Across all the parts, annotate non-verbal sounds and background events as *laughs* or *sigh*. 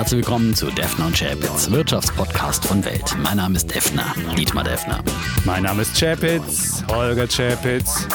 Herzlich willkommen zu Defner und Chapitz, Wirtschaftspodcast von Welt. Mein Name ist Defner, Dietmar Defner. Mein Name ist Chapitz, Holger Chapitz.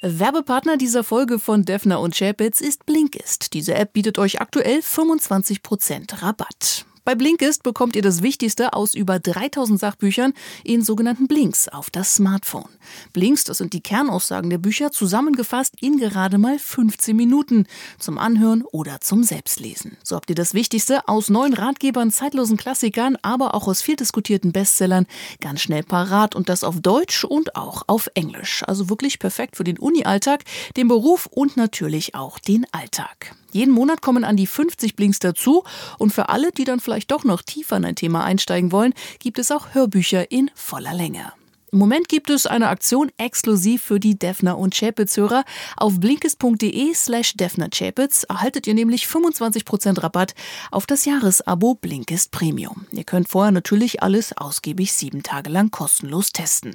Werbepartner dieser Folge von Defner und Chapitz ist Blinkist. Diese App bietet euch aktuell 25% Rabatt. Bei Blinkist bekommt ihr das Wichtigste aus über 3000 Sachbüchern in sogenannten Blinks auf das Smartphone. Blinks, das sind die Kernaussagen der Bücher, zusammengefasst in gerade mal 15 Minuten zum Anhören oder zum Selbstlesen. So habt ihr das Wichtigste aus neuen Ratgebern, zeitlosen Klassikern, aber auch aus viel diskutierten Bestsellern ganz schnell parat und das auf Deutsch und auch auf Englisch. Also wirklich perfekt für den Uni-Alltag, den Beruf und natürlich auch den Alltag. Jeden Monat kommen an die 50 Blinks dazu und für alle, die dann vielleicht doch noch tiefer in ein Thema einsteigen wollen, gibt es auch Hörbücher in voller Länge. Im Moment gibt es eine Aktion exklusiv für die Defner und Chapitz-Hörer. Auf blinkist.de slash Defner Chapitz erhaltet ihr nämlich 25% Rabatt auf das Jahresabo Blinkist Premium. Ihr könnt vorher natürlich alles ausgiebig sieben Tage lang kostenlos testen.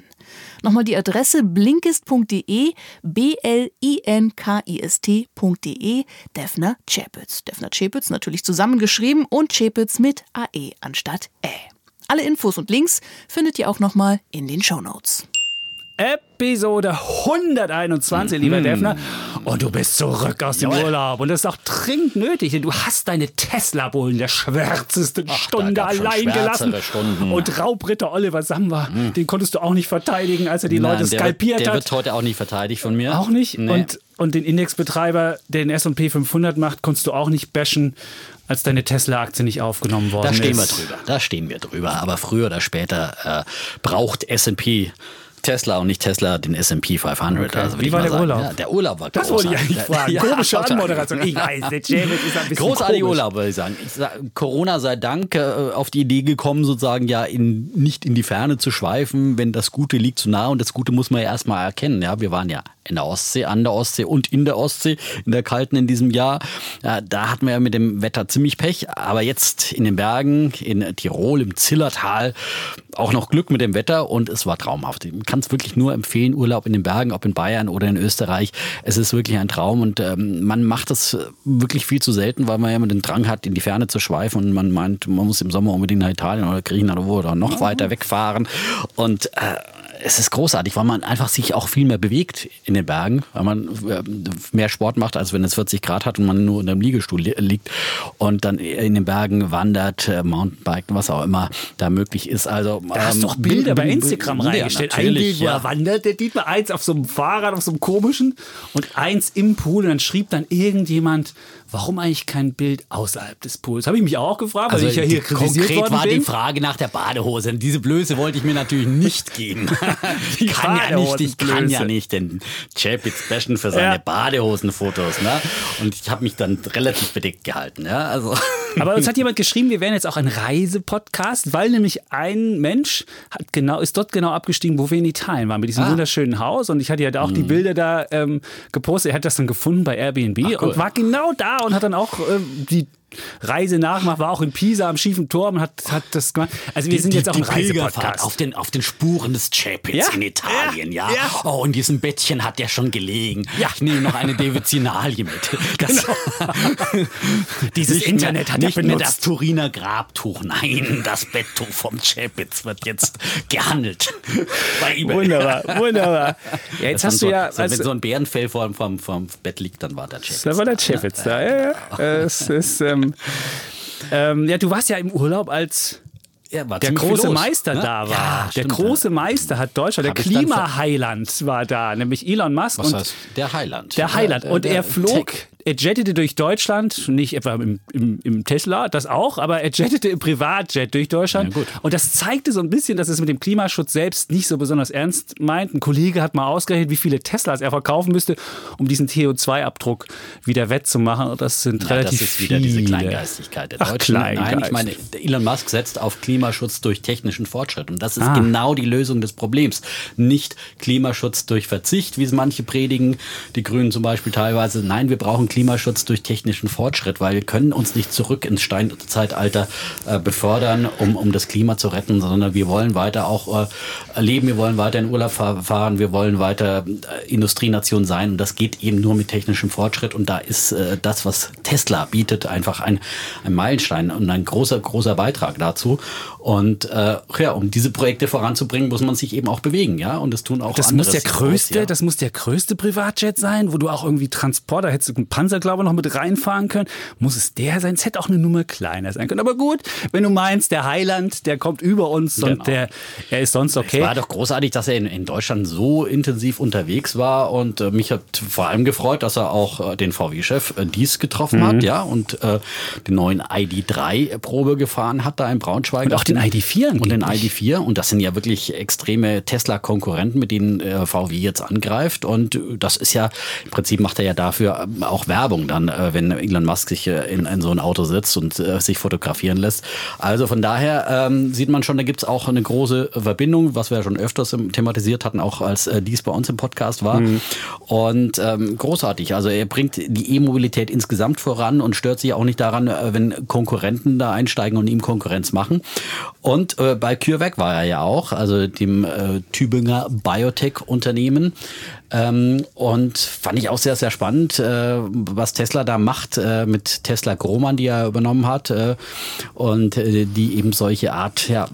Nochmal die Adresse blinkist.de, B-L-I-N-K-I-S-T.de, Defner Chapitz. Defner Chapitz natürlich zusammengeschrieben und Chapitz mit AE anstatt Ä. Alle Infos und Links findet ihr auch nochmal in den Show Notes. Episode 121, lieber Mhm. Defner. Und du bist zurück aus dem Jawohl. Urlaub. Und das ist auch dringend nötig, denn du hast deine Tesla-Bullen in der schwärzesten Ach, Stunde allein gelassen. Stunden. Und Raubritter Oliver Samba, den konntest du auch nicht verteidigen, als er die Nein, Leute der, skalpiert wird, der hat. wird heute auch nicht verteidigt von mir. Auch nicht. Nee. Und, und den Indexbetreiber, der den S&P 500 macht, konntest du auch nicht bashen, als deine Tesla-Aktie nicht aufgenommen worden da stehen wir ist. drüber. Da stehen wir drüber. Aber früher oder später äh, braucht S&P Tesla und nicht Tesla den S&P 500. Okay. Also Wie war der sagen, Urlaub? Ja, der Urlaub war Das wollte ich großartig. eigentlich fragen. Komische. *laughs* Anmoderation. Ich weiß, der James ist ein bisschen Großartiger komisch. Urlaub, würde ich sagen. Ich sag, Corona sei Dank äh, auf die Idee gekommen, sozusagen ja in, nicht in die Ferne zu schweifen, wenn das Gute liegt zu nah und das Gute muss man ja erstmal erkennen. Ja, wir waren ja in der Ostsee, an der Ostsee und in der Ostsee, in der kalten in diesem Jahr. Ja, da hatten wir ja mit dem Wetter ziemlich Pech, aber jetzt in den Bergen, in Tirol, im Zillertal, auch noch Glück mit dem Wetter und es war traumhaft. Ich kann es wirklich nur empfehlen, Urlaub in den Bergen, ob in Bayern oder in Österreich. Es ist wirklich ein Traum und ähm, man macht das wirklich viel zu selten, weil man ja immer den Drang hat, in die Ferne zu schweifen und man meint, man muss im Sommer unbedingt nach Italien oder Griechenland oder wo oder noch weiter wegfahren und äh, es ist großartig, weil man einfach sich auch viel mehr bewegt in den Bergen, weil man äh, mehr Sport macht, als wenn es 40 Grad hat und man nur in einem Liegestuhl li liegt und dann in den Bergen wandert, äh, Mountainbiken, was auch immer da möglich ist. Also Da hast ähm, du doch Bilder bei Instagram ja, reingestellt. Ein natürlich, Bild, wo ja. er wandert, der Dietmar, eins auf so einem Fahrrad, auf so einem komischen und eins im Pool. Und dann schrieb dann irgendjemand, warum eigentlich kein Bild außerhalb des Pools? Habe ich mich auch gefragt, weil Also ich ja hier kritisiert konkret worden war bin. die Frage nach der Badehose. Und diese Blöße wollte ich mir natürlich nicht geben. *laughs* Ich *laughs* kann ja nicht, ich kann ja nicht den Chapitz bashen für seine Ja. Badehosenfotos. Ne? Und ich habe mich dann relativ bedeckt gehalten. Ja? Also. Aber uns hat jemand geschrieben, wir wären jetzt auch ein Reisepodcast, weil nämlich ein Mensch hat genau, ist dort genau abgestiegen, wo wir in Italien waren, mit diesem Ah. wunderschönen Haus. Und ich hatte ja da auch die Bilder da ähm, gepostet. Er hat das dann gefunden bei Airbnb Ach, cool. und war genau da und hat dann auch ähm, die Reise nachgemacht, war auch in Pisa am schiefen Turm und hat, hat das gemacht. Also wir sind jetzt auch ein Reisepodcast. auf den, auf den Spuren des Chapitz Ja, in Italien, ja. ja, ja. Oh, in diesem Bettchen hat der schon gelegen. Ja. Ich nehme noch eine Devotionalie mit. *laughs* Das, *laughs* Dieses nicht Internet mehr, hat nicht mehr das Turiner Grabtuch. Nein, das Betttuch vom Chapitz wird jetzt *laughs* gehandelt. Bei eBay. Wunderbar, wunderbar. Ja, jetzt Das hast du ja... so, also- wenn so ein Bärenfell vom, vom, vom Bett liegt, dann war der Chapitz. Da war der Chefitz da. Ja, ja. Es ist, ähm, ähm, ja, du warst ja im Urlaub, als Ja, der große los, Meister ne? da war. Ja, der stimmt, große ja. Meister hat Deutschland, Hab der Klimaheiland war da, nämlich Elon Musk. Was und heißt der Heiland? der Heiland. Und der er flog, Tech. Er jettete durch Deutschland, nicht etwa im, im, im Tesla, das auch, aber er jettete im Privatjet durch Deutschland. Ja. Und das zeigte so ein bisschen, dass es mit dem Klimaschutz selbst nicht so besonders ernst meint. Ein Kollege hat mal ausgerechnet, wie viele Teslas er verkaufen müsste, um diesen CO2-Abdruck wieder wettzumachen. Und das sind Ja, relativ das ist wieder viele. diese Kleingeistigkeit der Ach, Deutschen. Nein, Kleingeist. ich meine, Elon Musk setzt auf Klimaschutz durch technischen Fortschritt. Und das ist Ah. genau die Lösung des Problems. Nicht Klimaschutz durch Verzicht, wie es manche predigen, die Grünen zum Beispiel teilweise. Nein, wir brauchen Klimaschutz durch technischen Fortschritt, weil wir können uns nicht zurück ins Steinzeitalter äh, befördern, um, um das Klima zu retten, sondern wir wollen weiter auch äh, leben, wir wollen weiter in Urlaub fahren, wir wollen weiter äh, Industrienation sein und das geht eben nur mit technischem Fortschritt und da ist äh, das, was Tesla bietet, einfach ein, ein Meilenstein und ein großer, großer Beitrag dazu. Und äh, ja, um diese Projekte voranzubringen, muss man sich eben auch bewegen, ja. Und das tun auch das andere. muss der größte, aus, ja. das muss der größte Privatjet sein, wo du auch irgendwie Transporter hättest du einen Panzer, glaube ich, noch mit reinfahren können. Muss es der sein? Es hätte auch eine Nummer kleiner sein können. Aber gut, wenn du meinst, der Heiland, der kommt über uns genau. und der, er ist sonst okay. Es war doch großartig, dass er in, in Deutschland so intensiv unterwegs war und äh, mich hat vor allem gefreut, dass er auch äh, den VW-Chef äh, Dies getroffen mhm. hat, ja, und äh, den neuen ID3-Probe gefahren hat da in Braunschweig. Und auch den ID4 Und den ID4. Und das sind ja wirklich extreme Tesla-Konkurrenten, mit denen äh, VW jetzt angreift. Und das ist ja, im Prinzip macht er ja dafür ähm, auch Werbung dann, äh, wenn Elon Musk sich äh, in, in so ein Auto sitzt und äh, sich fotografieren lässt. Also von daher ähm, sieht man schon, da gibt es auch eine große Verbindung, was wir ja schon öfters thematisiert hatten, auch als äh, dies bei uns im Podcast war. Mhm. Und ähm, großartig. Also er bringt die E-Mobilität insgesamt voran und stört sich auch nicht daran, äh, wenn Konkurrenten da einsteigen und ihm Konkurrenz machen. Und äh, bei CureVac war er ja auch, also dem äh, Tübinger Biotech-Unternehmen. Ähm, und fand ich auch sehr, sehr spannend, äh, was Tesla da macht äh, mit Tesla Grohmann, die er übernommen hat äh, und äh, die eben solche Art ja,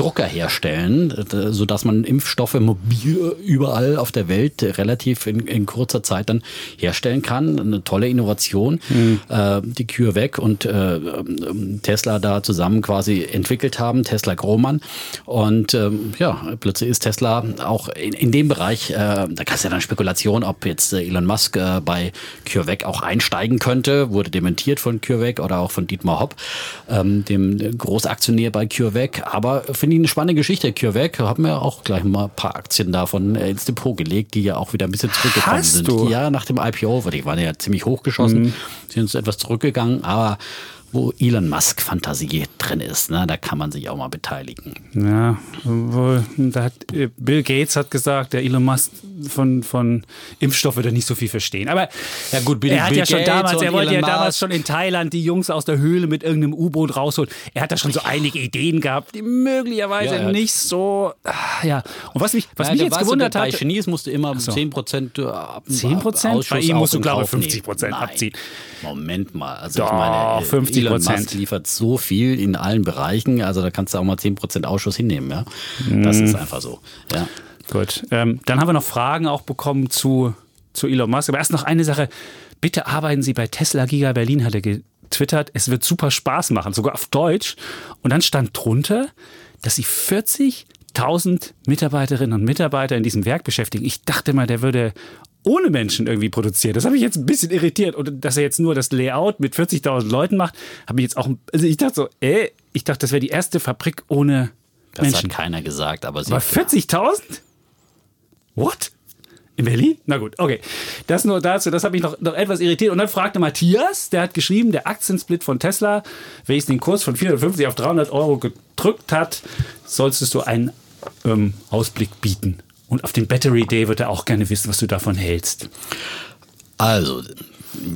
Drucker herstellen, äh, so dass man Impfstoffe mobil überall auf der Welt relativ in, in kurzer Zeit dann herstellen kann. Eine tolle Innovation, mhm. äh, die CureVac und äh, ähm, Tesla da zusammen quasi entwickelt haben, Tesla Grohmann. Und ähm, ja, plötzlich ist Tesla auch in, in dem Bereich, äh, da gab es ja dann Spekulation, ob jetzt äh, Elon Musk äh, bei CureVac auch einsteigen könnte, wurde dementiert von CureVac oder auch von Dietmar Hopp, ähm, dem Großaktionär bei CureVac. Aber finde ich eine spannende Geschichte. CureVac haben wir auch gleich mal ein paar Aktien davon äh, ins Depot gelegt, die ja auch wieder ein bisschen zurückgekommen Hast sind. Du? Ja, nach dem IPO, die waren ja ziemlich hochgeschossen, mhm. sind uns etwas zurückgegangen, aber wo Elon Musk Fantasie drin ist. Ne? Da kann man sich auch mal beteiligen. Ja, wohl, da hat, äh, Bill Gates hat gesagt, der Elon Musk von, von Impfstoff würde nicht so viel verstehen. Aber ja gut, Bill, er hat Bill ja schon Gates damals, er wollte Elon ja damals schon in Thailand die Jungs aus der Höhle mit irgendeinem U-Boot rausholen. Er hat da schon so einige Ideen gehabt, die möglicherweise ja, nicht so. Ah, ja. Und was mich, was ja, mich jetzt gewundert hat. Bei Chinese musst du immer so. 10 Prozent ab. 10 Prozent? Bei ihm musst du, glaube ich, 50 Prozent abziehen. Moment mal. Also Doch, ich meine, 50 Elon Musk liefert so viel in allen Bereichen, also da kannst du auch mal 10% Ausschuss hinnehmen, ja. Das mm. ist einfach so, ja. Gut, ähm, dann haben wir noch Fragen auch bekommen zu, zu Elon Musk. Aber erst noch eine Sache. Bitte arbeiten Sie bei Tesla Giga Berlin, hat er getwittert. Es wird super Spaß machen, sogar auf Deutsch. Und dann stand drunter, dass Sie 40.000 Mitarbeiterinnen und Mitarbeiter in diesem Werk beschäftigen. Ich dachte mal, der würde ohne Menschen irgendwie produziert. Das habe ich jetzt ein bisschen irritiert. Und dass er jetzt nur das Layout mit 40.000 Leuten macht, habe ich jetzt auch. Also ich dachte so, ey, ich dachte, das wäre die erste Fabrik ohne das Menschen. Das hat keiner gesagt, aber sie. Aber 40.000? What? In Berlin? Na gut, okay. Das nur dazu, das habe ich noch, noch etwas irritiert. Und dann fragte Matthias, der hat geschrieben, der Aktiensplit von Tesla, welches den Kurs von 450 auf 300 Euro gedrückt hat, solltest du einen ähm, Ausblick bieten. Und auf den Battery Day wird er auch gerne wissen, was du davon hältst. Also,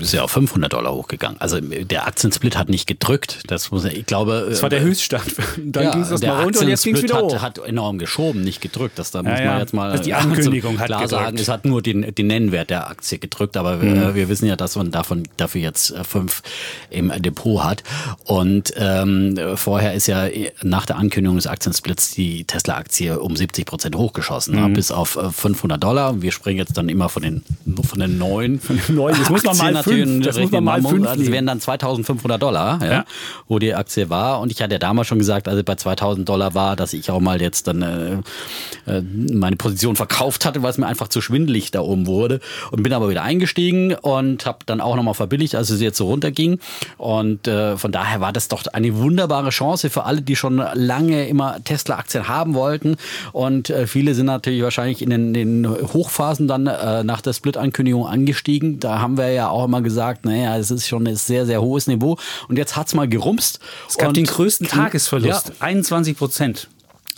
ist ja auf 500 Dollar hochgegangen. Also der Aktiensplit hat nicht gedrückt. Das muss ich glaube. Das war der äh, Höchststand. *laughs* Dann ja, ging es mal runter und jetzt ging es wieder hoch. Hat, hat enorm geschoben, nicht gedrückt. Das da ja, muss man ja. jetzt mal also die Ankündigung hat klar gedrückt. sagen. Es hat nur den, den Nennwert der Aktie gedrückt, aber mhm. wir, wir, wissen ja, dass man davon dafür jetzt äh, fünf im Depot hat. Und ähm, vorher ist ja nach der Ankündigung des Aktiensplits die Tesla-Aktie um 70 Prozent hochgeschossen, mhm. bis auf 500 äh, Dollar. Wir springen jetzt dann immer von den von den neuen. Von den neuen. Das muss man *laughs* mal fünf, das muss man mal fünf Das wären dann 2500 Dollar, ja, ja, wo die Aktie war. Und ich hatte ja damals schon gesagt, als es bei 2000 Dollar war, dass ich auch mal jetzt dann äh, äh, meine Position verkauft hatte, weil es mir einfach zu schwindelig da oben wurde. Und bin aber wieder eingestiegen und habe dann auch nochmal verbilligt, als es jetzt so runterging. Und äh, von daher war das doch eine wunderbare Chance für alle, die schon lange immer Tesla-Aktien haben wollten. Und äh, viele sind natürlich wahrscheinlich in den, den Hochphasen dann äh, nach der Split-Ankündigung angestiegen. Da haben wir ja auch immer gesagt, naja, es ist schon ein sehr, sehr hohes Niveau. Und jetzt hat es mal gerumst. Es gab den größten Tagesverlust, ja. 21 Prozent.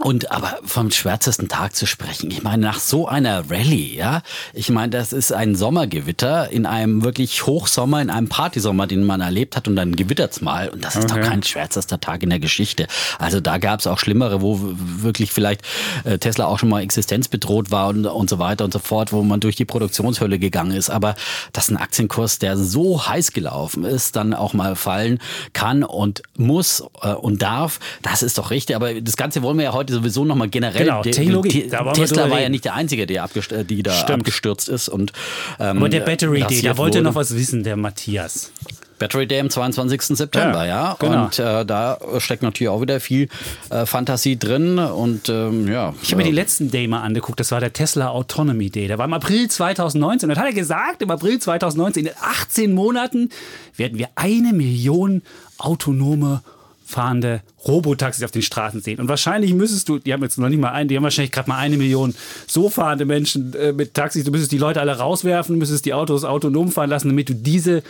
Und aber vom schwärzesten Tag zu sprechen, ich meine, nach so einer Rallye, ja, ich meine, das ist ein Sommergewitter in einem wirklich Hochsommer, in einem Partysommer, den man erlebt hat und dann gewittert's mal. Und das ist Okay. doch kein schwärzester Tag in der Geschichte. Also da gab's auch schlimmere, wo wirklich vielleicht äh, Tesla auch schon mal existenzbedroht war und, und so weiter und so fort, wo man durch die Produktionshölle gegangen ist. Aber dass ein Aktienkurs, der so heiß gelaufen ist, dann auch mal fallen kann und muss äh, und darf, das ist doch richtig. Aber das Ganze wollen wir ja heute sowieso nochmal generell. Genau, De- Technologie, Te- Tesla war ja nicht der Einzige, der äh, die da Stimmt. abgestürzt ist. Und, ähm, Aber der Battery Day, da wollte wurde. noch was wissen, der Matthias. Battery Day am 22. September, Ja, ja. genau. Und äh, da steckt natürlich auch wieder viel äh, Fantasie drin. Und ähm, ja. Ich habe mir die letzten Day mal angeguckt, das war der Tesla Autonomy Day. Der war im April 2019. Und hat er gesagt, im April 2019, in 18 Monaten werden wir eine Million autonome fahrende Robotaxis auf den Straßen sehen. Und wahrscheinlich müsstest du, die haben jetzt noch nicht mal einen, die haben wahrscheinlich gerade mal eine Million so fahrende Menschen äh, mit Taxis. Du müsstest die Leute alle rauswerfen, müsstest die Autos autonom fahren lassen, damit du diese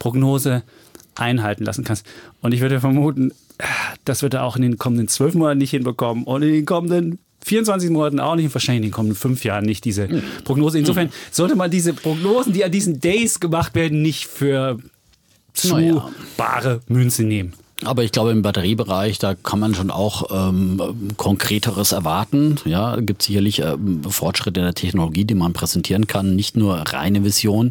Prognose einhalten lassen kannst. Und ich würde vermuten, das wird er auch in den kommenden zwölf Monaten nicht hinbekommen und in den kommenden 24 Monaten auch nicht und wahrscheinlich in den kommenden fünf Jahren nicht diese Prognose. Insofern sollte man diese Prognosen, die an diesen Days gemacht werden, nicht für zu bare Münze nehmen. Aber ich glaube, im Batteriebereich, da kann man schon auch ähm, konkreteres erwarten. Ja, gibt sicherlich ähm, Fortschritte in der Technologie, die man präsentieren kann, nicht nur reine Vision.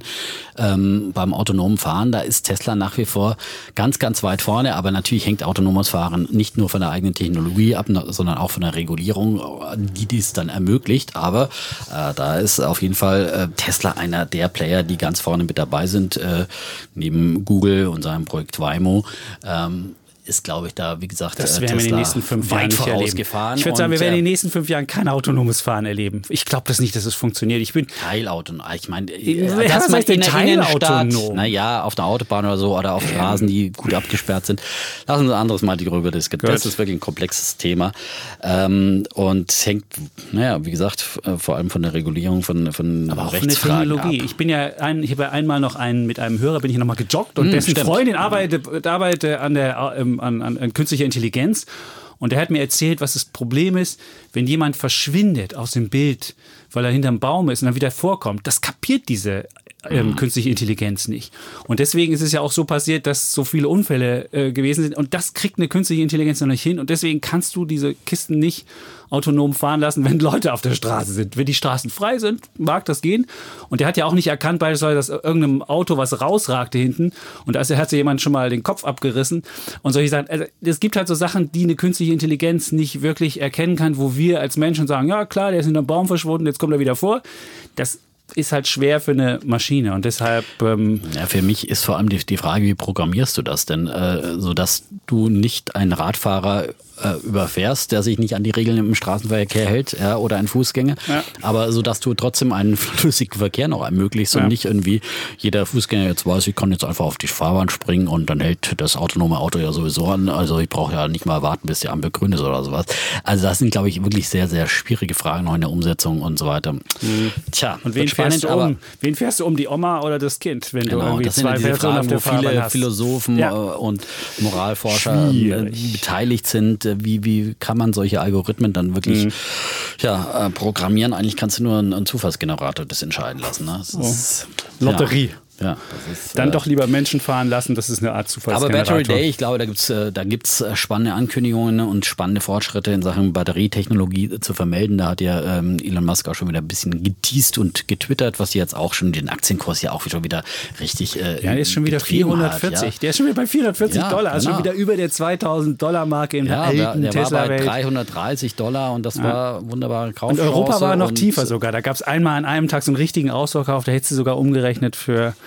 Ähm, beim autonomen Fahren, da ist Tesla nach wie vor ganz, ganz weit vorne. Aber natürlich hängt autonomes Fahren nicht nur von der eigenen Technologie ab, sondern auch von der Regulierung, die dies dann ermöglicht. Aber äh, da ist auf jeden Fall äh, Tesla einer der Player, die ganz vorne mit dabei sind, äh, neben Google und seinem Projekt Waymo. Ähm, ist, glaube ich, da, wie gesagt, Das äh, werden wir in den nächsten fünf Jahren nicht erleben. Ich würde sagen, wir werden in den äh, nächsten fünf Jahren kein autonomes Fahren erleben. Ich glaube das nicht, dass es funktioniert. Ich bin Teilauto. Ich meine, Ja, äh, was heißt denn teilautonom? naja, auf der Autobahn oder so oder auf Straßen, die gut abgesperrt sind. Lass uns ein anderes Mal darüber diskutieren. Das ist wirklich ein komplexes Thema. Ähm, und hängt, naja, wie gesagt, äh, vor allem von der Regulierung von, von Aber auch Rechtsfragen Technologie. ab. Ich bin ja ein, ich habe einmal noch einen mit einem Hörer bin ich nochmal gejoggt und dessen stimmt. Freundin arbeitet, arbeitet an der ähm, an, an, an künstlicher Intelligenz und der hat mir erzählt, was das Problem ist, wenn jemand verschwindet aus dem Bild, weil er hinterm Baum ist und dann wieder vorkommt. Das kapiert diese ähm, künstliche Intelligenz nicht. Und deswegen ist es ja auch so passiert, dass so viele Unfälle äh, gewesen sind. Und das kriegt eine künstliche Intelligenz noch nicht hin. Und deswegen kannst du diese Kisten nicht autonom fahren lassen, *laughs* wenn Leute auf der Straße sind. Wenn die Straßen frei sind, mag das gehen. Und der hat ja auch nicht erkannt, beispielsweise, dass irgendeinem Auto was rausragte hinten. Und da hat sich jemand schon mal den Kopf abgerissen. Und solche Sachen. Also, es gibt halt so Sachen, die eine künstliche Intelligenz nicht wirklich erkennen kann, wo wir als Menschen sagen, ja klar, der ist hinterm Baum verschwunden, jetzt kommt er wieder vor. Das ist halt schwer für eine Maschine. Und deshalb ähm, Ja, für mich ist vor allem die, die Frage, wie programmierst du das denn, äh, sodass du nicht einen Radfahrer äh, überfährst, der sich nicht an die Regeln im Straßenverkehr hält, ja, oder ein Fußgänger, Ja. aber sodass du trotzdem einen *laughs* flüssigen Verkehr noch ermöglicht und Ja. nicht irgendwie jeder Fußgänger jetzt weiß, ich kann jetzt einfach auf die Fahrbahn springen und dann hält das autonome Auto ja sowieso an. Also ich brauche ja nicht mal warten, bis die Ampel grün ist oder sowas. Also das sind, glaube ich, wirklich sehr, sehr schwierige Fragen noch in der Umsetzung und so weiter. Tja, Mhm. und wen fährst, du um? wen fährst du um die Oma oder das Kind, wenn du Genau, irgendwie das sind ja zwei Personen auf Fragen, der wo Fahrbahn viele hast? Philosophen äh, und Moralforscher Schwierig. beteiligt sind. Wie, wie kann man solche Algorithmen dann wirklich Mhm. ja, äh, programmieren? Eigentlich kannst du nur einen, einen Zufallsgenerator das entscheiden lassen. Ne? Das ist, Lotterie. Ja, ja ist, Dann äh, doch lieber Menschen fahren lassen, das ist eine Art aber Zufallsgenerator. Battery Day, ich glaube, da gibt's äh, da gibt's äh, spannende Ankündigungen und spannende Fortschritte in Sachen Batterietechnologie äh, zu vermelden. Da hat ja ähm, Elon Musk auch schon wieder ein bisschen geteased und getwittert, was jetzt auch schon den Aktienkurs ja auch schon wieder richtig äh, Ja, der ist schon wieder getrieben 440. Hat, ja. Der ist schon wieder bei 440 Ja, Dollar. Ist schon genau. wieder über der 2000 Dollar Marke in der Ja, der, alten der war bei Tesla-Welt. 330 Dollar und das war wunderbare Kaufchance. Und Europa war noch tiefer sogar. Da gab es einmal an einem Tag so einen richtigen Ausverkauf. Da hättest du sogar umgerechnet für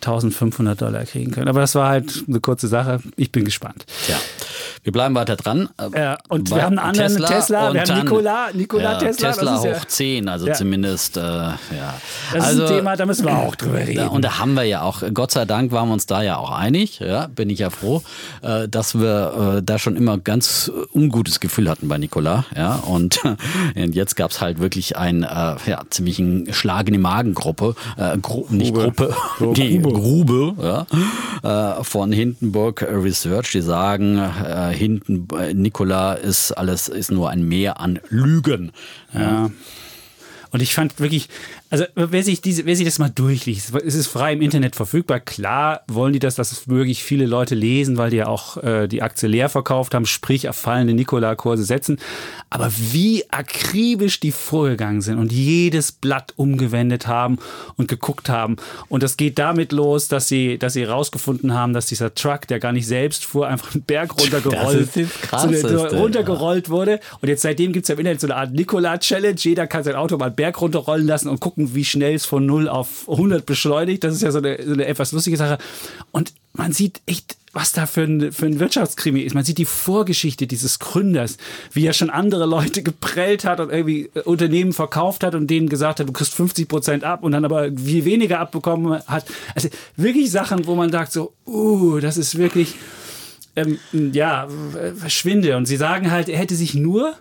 1500 Dollar kriegen können. Aber das war halt eine kurze Sache. Ich bin gespannt. Tja, wir bleiben weiter dran. Ja, und Bei wir haben einen anderen Tesla, und wir haben Nikola- Nikola ja, Tesla, Tesla ist ja- hoch 10, also Ja. zumindest, äh, ja. Das also, ist ein Thema, da müssen wir auch drüber reden. und da haben wir ja auch, Gott sei Dank waren wir uns da ja auch einig, ja, bin ich ja froh, äh, dass wir äh, da schon immer ganz ungutes Gefühl hatten bei Nikola, ja, und, *laughs* und jetzt gab es halt wirklich einen äh, ja, ziemlichen Schlag in die Magengruppe, äh, Gru nicht Gruppe, Grube. *laughs* die Grube, ja, äh, von Hindenburg Research, die sagen, äh, Hinten, äh, Nikola ist alles ist nur ein Meer an Lügen. Ja. Und ich fand wirklich, also wer sich, diese, wer sich das mal durchliest, es ist frei im Internet verfügbar. Klar wollen die das, dass es wirklich viele Leute lesen, weil die ja auch äh, die Aktie leer verkauft haben, sprich auf fallende Nikola-Kurse setzen. Aber wie akribisch die vorgegangen sind und jedes Blatt umgewendet haben und geguckt haben. Und das geht damit los, dass sie, dass sie rausgefunden haben, dass dieser Truck, der gar nicht selbst fuhr, einfach einen Berg runtergerollt, so, so runtergerollt wurde. Und jetzt seitdem gibt es ja im Internet so eine Art Nikola-Challenge. Jeder kann sein Auto mal einen Berg runterrollen lassen und gucken, gucken, wie schnell es von 0 auf 100 beschleunigt. Das ist ja so eine, so eine etwas lustige Sache. Und man sieht echt, was da für ein, für ein Wirtschaftskrimi ist. Man sieht die Vorgeschichte dieses Gründers, wie er schon andere Leute geprellt hat und irgendwie äh, Unternehmen verkauft hat und denen gesagt hat, du kriegst 50 Prozent ab und dann aber viel weniger abbekommen hat. Also wirklich Sachen, wo man sagt so, uh, das ist wirklich, ähm, ja, Schwinde. Und sie sagen halt, er hätte sich nur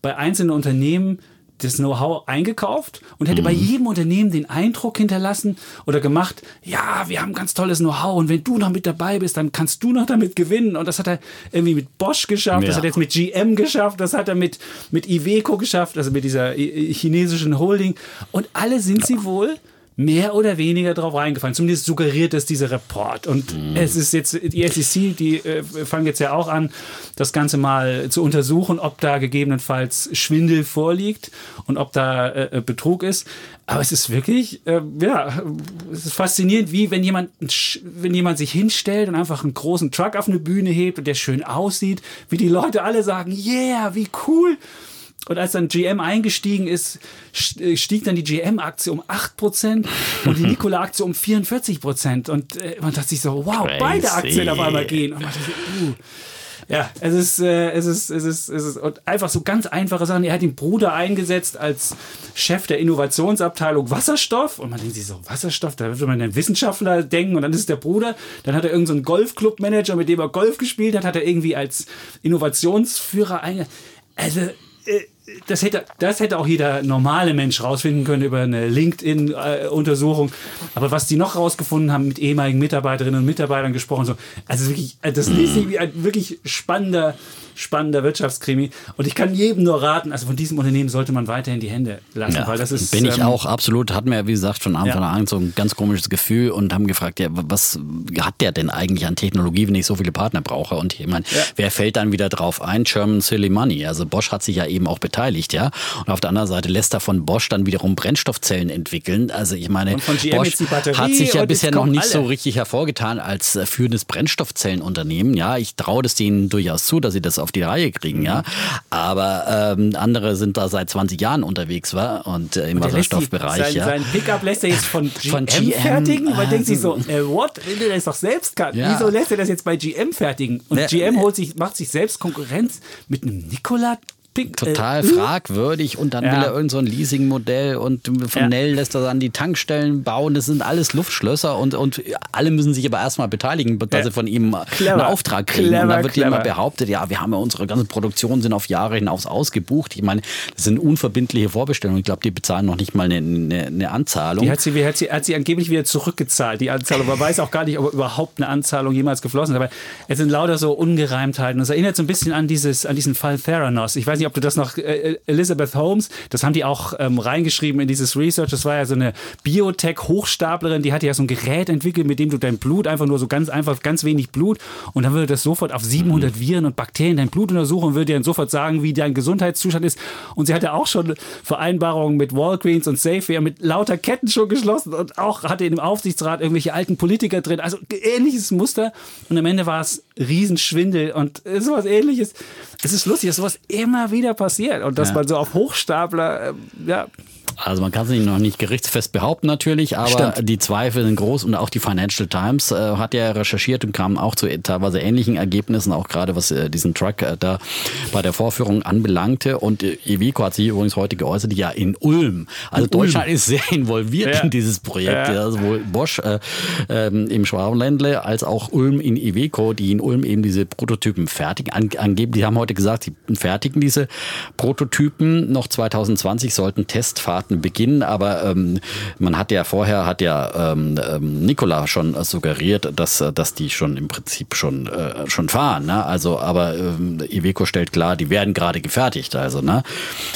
bei einzelnen Unternehmen das Know-how eingekauft und hätte mhm. bei jedem Unternehmen den Eindruck hinterlassen oder gemacht, ja, wir haben ganz tolles Know-how und wenn du noch mit dabei bist, dann kannst du noch damit gewinnen. Und das hat er irgendwie mit Bosch geschafft, ja. das hat er jetzt mit GM geschafft, das hat er mit, mit Iveco geschafft, also mit dieser chinesischen Holding. Und alle sind ja. sie wohl mehr oder weniger drauf reingefallen. Zumindest suggeriert es dieser Report. Und mhm. es ist jetzt, die SEC, die äh, fangen jetzt ja auch an, das Ganze mal zu untersuchen, ob da gegebenenfalls Schwindel vorliegt und ob da äh, äh Betrug ist. Aber es ist wirklich, äh, ja, es ist faszinierend, wie wenn jemand, wenn jemand sich hinstellt und einfach einen großen Truck auf eine Bühne hebt und der schön aussieht, wie die Leute alle sagen, yeah, wie cool. Und als dann GM eingestiegen ist, äh, stieg dann die GM-Aktie um 8% und die *laughs* Nikola-Aktie um 44%. Und äh, man dachte sich so, wow, Crazy. beide Aktien auf einmal gehen. Und man dachte, uh. Ja, es ist, äh, es ist, es ist, es ist und einfach so ganz einfache Sachen. Er hat den Bruder eingesetzt als Chef der Innovationsabteilung Wasserstoff. Und man denkt sich so, Wasserstoff, da würde man einen Wissenschaftler denken. Und dann ist es der Bruder. Dann hat er irgendeinen so Golfclub-Manager, mit dem er Golf gespielt hat, hat er irgendwie als Innovationsführer eingesetzt. Also, äh, das hätte, das hätte auch jeder normale Mensch rausfinden können über eine LinkedIn-Untersuchung. Aber was die noch rausgefunden haben, mit ehemaligen Mitarbeiterinnen und Mitarbeitern gesprochen, so, also wirklich, das liest sich wie ein wirklich spannender spannender Wirtschaftskrimi. Und ich kann jedem nur raten, also von diesem Unternehmen sollte man weiterhin die Hände lassen, ja, weil das ist. Bin ich ähm, auch absolut, hatten wir, wie gesagt, von Anfang ja. an so ein ganz komisches Gefühl und haben gefragt, ja, was hat der denn eigentlich an Technologie, wenn ich so viele Partner brauche? Und ich meine, ja. wer fällt dann wieder drauf ein? German Silly Money. Also Bosch hat sich ja eben auch beteiligt, ja. Und auf der anderen Seite lässt er von Bosch dann wiederum Brennstoffzellen entwickeln. Also ich meine, Bosch hat sich ja bisher noch nicht alle. so richtig hervorgetan als äh, führendes Brennstoffzellenunternehmen. Ja, ich traue das denen durchaus zu, dass sie das auf die Reihe kriegen, ja. Aber ähm, andere sind da seit 20 Jahren unterwegs, war und äh, im und Wasserstoffbereich. Sein, ja. Sein Pickup lässt er jetzt von GM, *laughs* von GM fertigen. Man also, denkt sich so, äh, what? Wenn der das doch selbst kann. Ja. Wieso lässt er das jetzt bei GM fertigen? Und ne, GM holt sich, macht sich selbst Konkurrenz mit einem Nikola Pink, total äh, fragwürdig und dann ja. will er irgend so ein Leasingmodell und von ja. Nell lässt er dann die Tankstellen bauen. Das sind alles Luftschlösser und, und alle müssen sich aber erstmal beteiligen, dass ja. sie von ihm clever. einen Auftrag kriegen. Clever, und da wird immer behauptet, ja, wir haben ja unsere ganze Produktion sind auf Jahre hinaus ausgebucht. Ich meine, das sind unverbindliche Vorbestellungen. Ich glaube, die bezahlen noch nicht mal eine, eine, eine Anzahlung. Die hat sie, hat, sie, hat sie angeblich wieder zurückgezahlt, die Anzahlung. Man weiß auch gar nicht, ob überhaupt eine Anzahlung jemals geflossen ist. Aber es sind lauter so Ungereimtheiten. Das erinnert so ein bisschen an, dieses, an diesen Fall Theranos. Ich weiß nicht, ob du das noch, äh, Elizabeth Holmes, das haben die auch ähm, reingeschrieben in dieses Research. Das war ja so eine Biotech-Hochstaplerin, die hatte ja so ein Gerät entwickelt, mit dem du dein Blut einfach nur so ganz einfach, ganz wenig Blut und dann würde das sofort auf 700 mhm. Viren und Bakterien dein Blut untersuchen und würde dir dann sofort sagen, wie dein Gesundheitszustand ist. Und sie hatte auch schon Vereinbarungen mit Walgreens und Safeway mit lauter Ketten schon geschlossen und auch hatte in dem Aufsichtsrat irgendwelche alten Politiker drin. Also ähnliches Muster. Und am Ende war es Riesenschwindel und sowas ähnliches. Es ist lustig, dass sowas immer wieder passiert und dass ja. man so auf Hochstapler, äh, ja, also man kann es noch nicht gerichtsfest behaupten natürlich, aber Stimmt. die Zweifel sind groß und auch die Financial Times äh, hat ja recherchiert und kam auch zu teilweise ähnlichen Ergebnissen, auch gerade was äh, diesen Truck äh, da bei der Vorführung anbelangte. Und äh, Iveco hat sich übrigens heute geäußert, ja in Ulm. Also in Deutschland Ulm. ist sehr involviert ja. in dieses Projekt. Ja. Also sowohl Bosch äh, ähm, im Schwabenländle als auch Ulm in Iveco, die in Ulm eben diese Prototypen fertigen. An, angeblich, die haben heute gesagt, sie fertigen diese Prototypen. Noch 2020 sollten Testphasen Beginnen, aber ähm, man hat ja vorher, hat ja ähm, ähm, Nikola schon suggeriert, dass, dass die schon im Prinzip schon, äh, schon fahren. Ne? Also, aber ähm, Iveco stellt klar, die werden gerade gefertigt. Also, ne?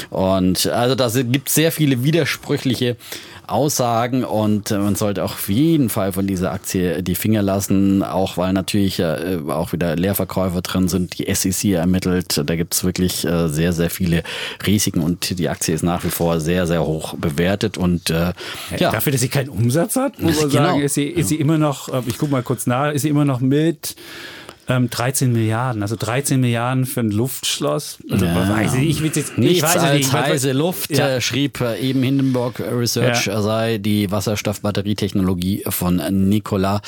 Und also da gibt sehr viele widersprüchliche Aussagen und man sollte auch auf jeden Fall von dieser Aktie die Finger lassen, auch weil natürlich äh, auch wieder Leerverkäufer drin sind, die SEC ermittelt. Da gibt es wirklich äh, sehr, sehr viele Risiken und die Aktie ist nach wie vor sehr, sehr hoch bewertet und äh, ja. Dafür, dass sie keinen Umsatz hat, muss *laughs* man genau. sagen, ist sie, ist sie immer noch, äh, ich gucke mal kurz nach, ist sie immer noch mit ähm, 13 Milliarden, also 13 Milliarden für ein Luftschloss. Also, ja. weiß ich, ich jetzt, Nichts ich weiß als nicht. heiße Luft, ja. äh, schrieb äh, eben Hindenburg Research, ja. sei die Wasserstoffbatterietechnologie von Nikola.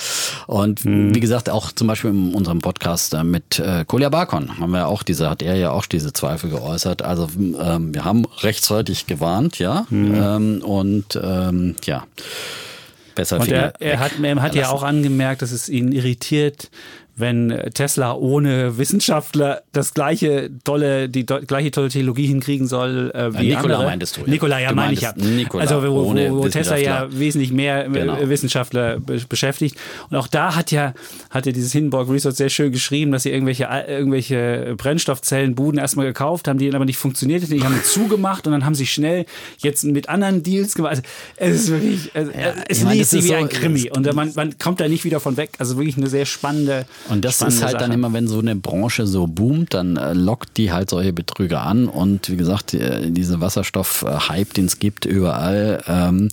Und hm. wie gesagt, auch zum Beispiel in unserem Podcast äh, mit äh, Kolja Barkon haben wir auch diese, hat er ja auch diese Zweifel geäußert. Also ähm, wir haben rechtzeitig gewarnt, ja. Hm. Ähm, und ähm, ja besser Und er, er hat, er hat ja auch angemerkt, dass es ihn irritiert, wenn Tesla ohne Wissenschaftler das gleiche tolle, die do, gleiche tolle Technologie hinkriegen soll äh, wie Nikola andere. meintest du. Ja. Nikola, ja, meine ich ja. Nikola, also wo, wo, wo Tesla ja wesentlich mehr äh, genau. Wissenschaftler be beschäftigt. Und auch da hat ja, hat ja dieses Hindenburg Research sehr schön geschrieben, dass sie irgendwelche, irgendwelche Brennstoffzellenbuden erstmal gekauft haben, die aber nicht funktioniert haben. Die haben zugemacht und dann haben sie schnell jetzt mit anderen Deals gemacht. Also es ist wirklich, also, ja, es liest sich wie so, ein Krimi und man, man kommt da nicht wieder von weg. Also wirklich eine sehr spannende und das ist halt Sache. dann immer, wenn so eine Branche so boomt, dann äh, lockt die halt solche Betrüger an. Und wie gesagt, äh, diese Wasserstoff-Hype, den es gibt überall, ähm,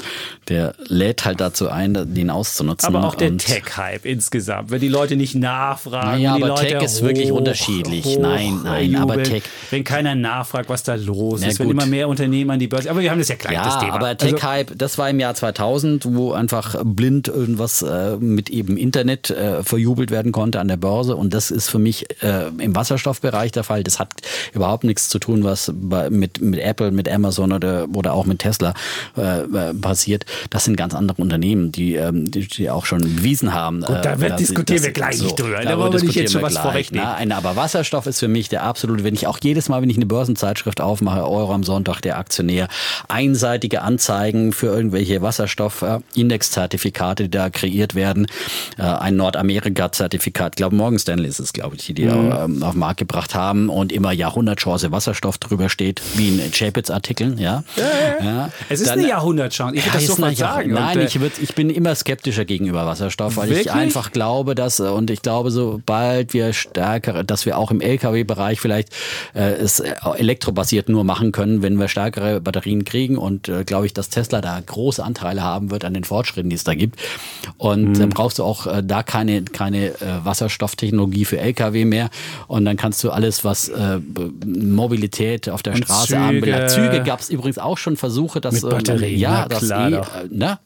der lädt halt dazu ein, den auszunutzen. Aber auch der Tech-Hype insgesamt, wenn die Leute nicht nachfragen. Naja, aber Leute Tech ist wirklich unterschiedlich. Hoch, nein, nein, jubeln, aber Tech. Wenn keiner nachfragt, was da los ist, wenn immer mehr Unternehmen an die Börse. Aber wir haben das ja gleich, ja, das Thema. Aber also Tech-Hype, das war im Jahr 2000, wo einfach blind irgendwas äh, mit eben Internet äh, verjubelt werden konnte an der Börse. Und das ist für mich äh, im Wasserstoffbereich der Fall. Das hat überhaupt nichts zu tun, was bei, mit, mit Apple, mit Amazon oder, oder auch mit Tesla äh, äh passiert. Das sind ganz andere Unternehmen, die, ähm, die, die auch schon bewiesen haben. Gut, da wird, äh, diskutieren das, wir gleich so, nicht drüber. Da wollen wir nicht jetzt schon was vorwegnehmen. Nein, aber Wasserstoff ist für mich der absolute, wenn ich auch jedes Mal, wenn ich eine Börsenzeitschrift aufmache, Euro am Sonntag, der Aktionär, einseitige Anzeigen für irgendwelche Wasserstoffindexzertifikate, die da kreiert werden. Äh, ein Nordamerika-Zertifikat, ich glaube Morgan Stanley ist es, glaube ich, die die mhm. Ähm, auf den Markt gebracht haben und immer Jahrhundertchance Wasserstoff drüber steht, wie in Chapitz-Artikeln. Ja? Ja, ja. ja. Es ist Dann, eine Jahrhundertchance, ich würde das sofort sagen. Nein, ich, würd, ich bin immer skeptischer gegenüber Wasserstoff, weil wirklich? ich einfach glaube, dass, und ich glaube, sobald wir stärker, dass wir auch im Lkw-Bereich vielleicht äh, es elektrobasiert nur machen können, wenn wir stärkere Batterien kriegen und äh, glaube ich, dass Tesla da große Anteile haben wird an den Fortschritten, die es da gibt. Und mhm. dann brauchst du auch äh, da keine, keine äh, Wasserstofftechnologie für Lkw mehr. Und dann kannst du alles, was äh, Mobilität auf der und Straße Züge. anbelangt. Züge gab es übrigens auch schon Versuche, dass Mit Batterien, ähm, ja, das eh, äh, ne?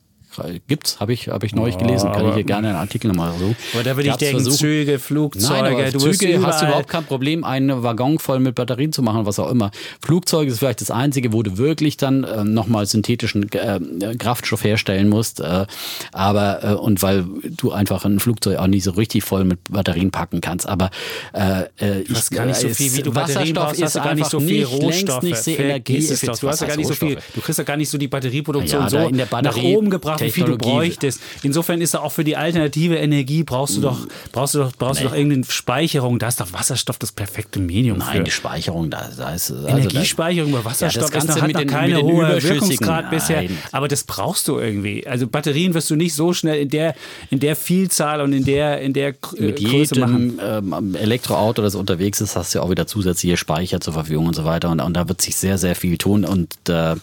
Gibt's, habe ich, hab ich neulich gelesen. Kann ich hier gerne einen Artikel nochmal so. Aber da würde ich denken, Versuch. Züge, Flugzeuge, Nein, du Züge hast du überhaupt kein Problem, einen Waggon voll mit Batterien zu machen, was auch immer. Flugzeuge ist vielleicht das Einzige, wo du wirklich dann äh, nochmal synthetischen äh, Kraftstoff herstellen musst. Äh, aber, äh, und weil du einfach ein Flugzeug auch nicht so richtig voll mit Batterien packen kannst. Aber äh, äh ich, gar nicht so viel, wie du Batterien brauchst, hast du gar nicht so viel Rohstoffe. Nicht sehr energieeffizient. Du hast ja gar nicht so viel, du kriegst ja gar nicht so die Batterieproduktion ja, so nach oben gebracht, wie viel du bräuchtest. Insofern ist da auch für die alternative Energie brauchst du doch, brauchst du doch, brauchst nee. du doch irgendeine Speicherung. Da ist doch Wasserstoff das perfekte Medium. Nein, für. die Speicherung, da, da ist also Energiespeicherung über Wasserstoff ja, das ist, hat noch keine hohe Wirkungsgrad nein. bisher. Aber das brauchst du irgendwie. Also Batterien wirst du nicht so schnell in der, in der Vielzahl und in der, in der äh, Mit Größe jedem ähm, Elektroauto, das unterwegs ist, hast du ja auch wieder zusätzliche Speicher zur Verfügung und so weiter. Und, und da wird sich sehr, sehr viel tun. Und äh,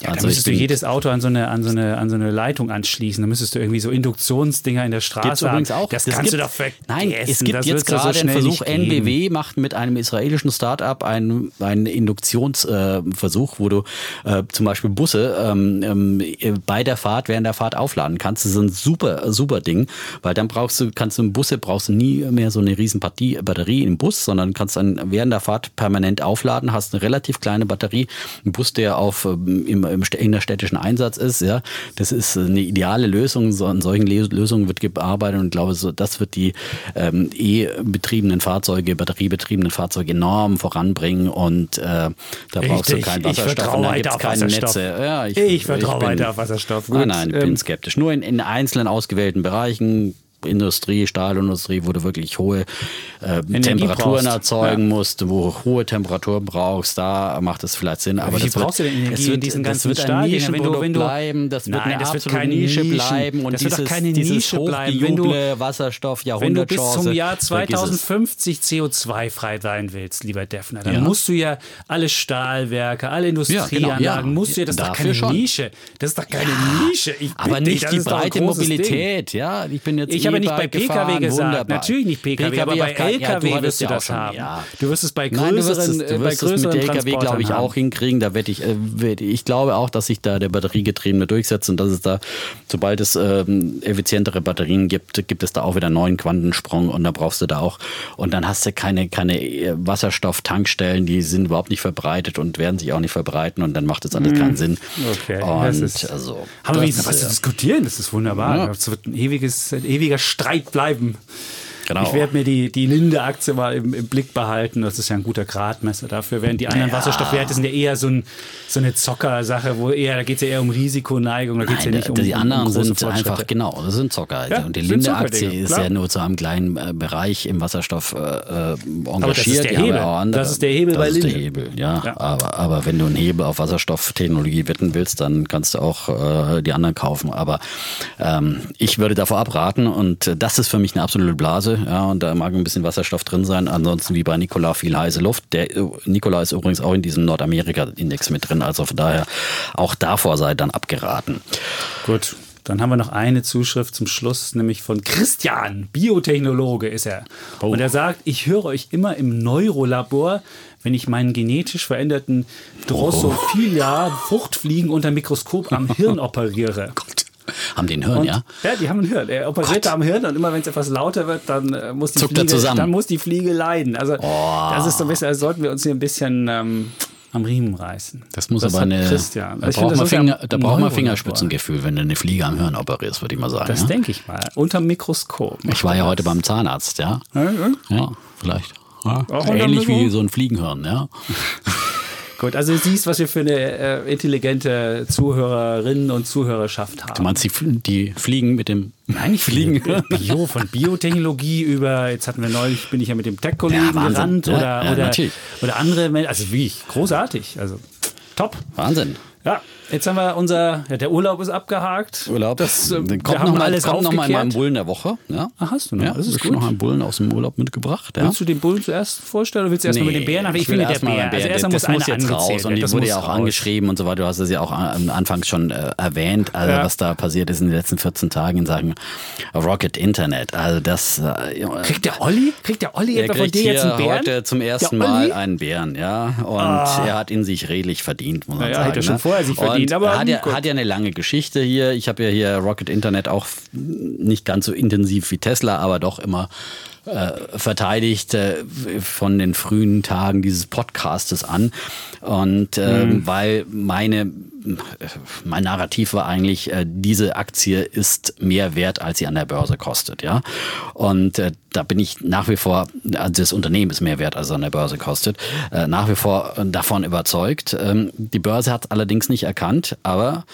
ja, also dann müsstest du jedes Auto an so, eine, an, so eine, an so eine Leitung anschließen. Dann müsstest du irgendwie so Induktionsdinger in der Straße Gibt's übrigens auch. Das, das kannst gibt, du doch vergessen. Nein, es gibt das jetzt gerade so einen Versuch, NBW macht mit einem israelischen Start-up einen, einen Induktionsversuch, äh, wo du äh, zum Beispiel Busse ähm, ähm, bei der Fahrt, während der Fahrt aufladen kannst. Das ist ein super, super Ding, weil dann brauchst du, kannst du im Busse brauchst du nie mehr so eine riesen Partie Batterie im Bus, sondern kannst dann während der Fahrt permanent aufladen, hast eine relativ kleine Batterie. Ein Bus, der auf ähm, im im, in der städtischen Einsatz ist, ja, das ist eine ideale Lösung. So, an solchen Lösungen wird gearbeitet und ich glaube, so, das wird die ähm, E-betriebenen Fahrzeuge, batteriebetriebenen Fahrzeuge enorm voranbringen und äh, da brauchst du keinen Wasserstoff und da gibt es keine Netze. Ja, ich, ich vertraue weiter auf Wasserstoff. Gut, nein, nein, ich ähm, bin skeptisch. Nur in, in einzelnen ausgewählten Bereichen Industrie, Stahlindustrie, wo du wirklich hohe äh, Temperaturen brauchst. erzeugen ja. musst, wo hohe Temperaturen brauchst, da macht es vielleicht Sinn. Aber, aber wie brauchst wird, du denn Energie wird, in diesen ganzen das wird ein Nischenprodukt wenn du, bleiben, das wird Nein, eine das wird Nische Nischen, bleiben und das dieses, wird keine dieses Nische bleiben. Wenn du, Wasserstoff, wenn du bis zum Jahr 2050 CO2-frei sein willst, lieber Defner, dann ja. musst du ja alle Stahlwerke, alle Industrieanlagen, ja, genau, musst du ja, das ist doch keine schon. Nische. Das ist doch keine Nische. Ich aber nicht die breite Mobilität, ja. Ich bin jetzt Ich habe nicht bei PKW gesagt, wunderbar. Natürlich nicht PKW, PKW aber bei LKW ja, wirst du das schon, haben. Ja. Du wirst es bei größeren, Nein, du wirst es, du wirst bei größeren es mit LKW, glaube ich, auch hinkriegen. Da werde ich, äh, ich glaube auch, dass sich da der Batteriegetriebene durchsetzt und dass es da, sobald es ähm, effizientere Batterien gibt, gibt es da auch wieder einen neuen Quantensprung und da brauchst du da auch und dann hast du keine, keine äh, Wasserstofftankstellen, die sind überhaupt nicht verbreitet und werden sich auch nicht verbreiten und dann macht das alles hm. keinen Sinn. Okay. Und ist, also, haben wir was zu diskutieren? Das ist wunderbar. Es wird ein ewiges, ein ewiger Streit bleiben. Genau. Ich werde mir die, die Linde-Aktie mal im, im, Blick behalten. Das ist ja ein guter Gradmesser dafür. Während die anderen ja. Wasserstoffwerte sind ja eher so, ein, so eine Zocker-Sache, wo eher, da geht es ja eher um Risikoneigung. Da geht's ja nicht um, die anderen um sind einfach, genau, das sind Zocker. Ja, und die Linde-Aktie ist ja nur zu einem kleinen äh, Bereich im Wasserstoff äh, äh engagiert. Aber das ist der Hebel. Andere, das ist der Hebel das bei Linde. Ist der Hebel, ja. ja. Aber, aber wenn du einen Hebel auf Wasserstofftechnologie wetten willst, dann kannst du auch äh, die anderen kaufen. Aber ähm, ich würde davor abraten und das ist für mich eine absolute Blase. Ja, und da mag ein bisschen Wasserstoff drin sein. Ansonsten wie bei Nikola viel heiße Luft. Der Nikola ist übrigens auch in diesem Nordamerika-Index mit drin. Also von daher auch davor sei dann abgeraten. Gut. Dann haben wir noch eine Zuschrift zum Schluss, nämlich von Christian, Biotechnologe ist er. Oh. Und er sagt, ich höre euch immer im Neurolabor, wenn ich meinen genetisch veränderten Drosophila Fruchtfliegen unter Mikroskop am *laughs* Hirn operiere. Gott. Haben die ein Hirn, und, ja? Ja, die haben ein Hirn. Er operiert da am Hirn und immer wenn es etwas lauter wird, dann äh, muss die Fliege, dann muss die Fliege leiden. Also oh. das ist so ein bisschen, also sollten wir uns hier ein bisschen ähm, am Riemen reißen. Das muss das aber eine. Christian. Da, braucht man, Finger, da braucht man Fingerspitzengefühl, wenn du eine Fliege am Hirn operierst, würde ich mal sagen. Das ja? denke ich mal. Unter Mikroskop. Ich war ja heute beim Zahnarzt, ja. Ja, ja vielleicht. Ja. Ähnlich wie so ein Fliegenhirn, ja. *laughs* Gut, also du siehst, was wir für eine äh, intelligente Zuhörerinnen und Zuhörerschaft haben. Du meinst die, die Fliegen mit dem Nein, ich fliegen. Bio, von Biotechnologie über, jetzt hatten wir neulich, bin ich ja mit dem Tech-Kollegen ja, gerannt oder, ja, oder, oder andere, also wie ich, großartig, also top. Wahnsinn. Ja, jetzt haben wir unser, ja, der Urlaub ist abgehakt. Urlaub. Das, äh, kommt wir haben noch mal, alles kommt noch mal in meinem Bullen der Woche. Ja. Ach, hast du noch? Ja, das ist gut. noch einen Bullen aus dem Urlaub mitgebracht. Ja. Willst du den Bullen zuerst vorstellen oder willst du erst nee, mal mit den Bären? Aber ich, ich will der Bär. Also erst muss, muss jetzt raus und die wurde ja auch raus. angeschrieben und so weiter. Du hast es ja auch am Anfang schon äh, erwähnt, also ja. was da passiert ist in den letzten 14 Tagen in Sachen Rocket Internet. Also das. Äh, Kriegt der Olli? Kriegt der Olli etwa von dir jetzt einen Bären? heute zum ersten Mal einen Bären, ja. Und ah. er hat ihn sich redlich verdient, muss man sagen. Hätte schon ne? vorher sich verdient, aber hat ja, hat ja eine lange Geschichte hier. Ich habe ja hier Rocket Internet auch nicht ganz so intensiv wie Tesla, aber doch immer äh, verteidigt äh, von den frühen Tagen dieses Podcastes an. Und äh, mhm. weil meine mein Narrativ war eigentlich, äh, diese Aktie ist mehr wert, als sie an der Börse kostet, ja. Und äh, da bin ich nach wie vor, also das Unternehmen ist mehr wert, als es an der Börse kostet, äh, nach wie vor davon überzeugt. Ähm, die Börse hat es allerdings nicht erkannt, aber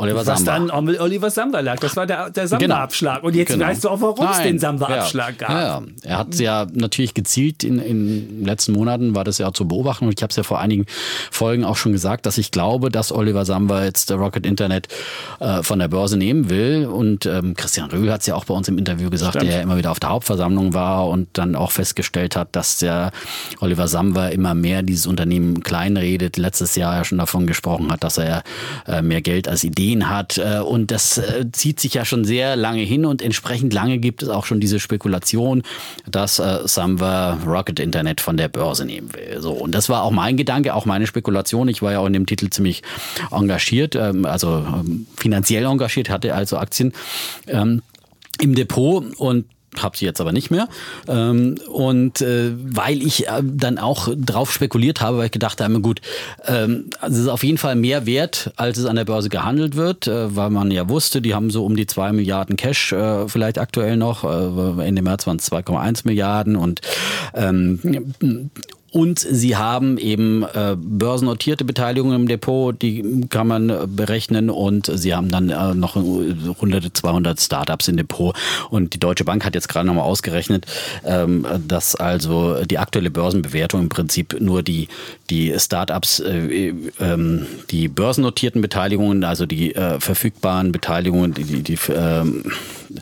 Oliver Was Samba. dann Oliver Samba lag. Das war der, der Samba-Abschlag. Genau. Und jetzt genau. weißt du auch, warum es den Samba-Abschlag ja. gab. Ja, ja. Er hat ja natürlich gezielt in, in den letzten Monaten, war das ja zu beobachten. Und ich habe es ja vor einigen Folgen auch schon gesagt, dass ich glaube, dass Oliver Samba jetzt der Rocket Internet äh, von der Börse nehmen will. Und ähm, Christian Röhl hat es ja auch bei uns im Interview gesagt, Stimmt. der ja immer wieder auf der Hauptversammlung war und dann auch festgestellt hat, dass der Oliver Samba immer mehr dieses Unternehmen kleinredet. Letztes Jahr ja schon davon gesprochen hat, dass er äh, mehr Geld als Idee Ideen hat. Äh, und das äh, zieht sich ja schon sehr lange hin und entsprechend lange gibt es auch schon diese Spekulation, dass äh, Samba Rocket Internet von der Börse nehmen will. So, und das war auch mein Gedanke, auch meine Spekulation. Ich war ja auch in dem Titel ziemlich engagiert, ähm, also ähm, finanziell engagiert, hatte also Aktien ähm, im Depot und habe sie jetzt aber nicht mehr. Und äh, weil ich äh, dann auch drauf spekuliert habe, weil ich gedacht habe, gut, es ist auf jeden Fall mehr wert, als es an der Börse gehandelt wird, äh, weil man ja wusste, die haben so um die zwei Milliarden Cash vielleicht aktuell noch. Ende März waren es 2,1 Milliarden und und sie haben eben äh, börsennotierte Beteiligungen im Depot, die kann man äh, berechnen. Und sie haben dann äh, noch hunderte, 200 Startups im Depot. Und die Deutsche Bank hat jetzt gerade nochmal ausgerechnet, ähm, dass also die aktuelle Börsenbewertung im Prinzip nur die, die Startups, äh, ähm, die börsennotierten Beteiligungen, also die äh, verfügbaren Beteiligungen, die, die, die ähm, äh,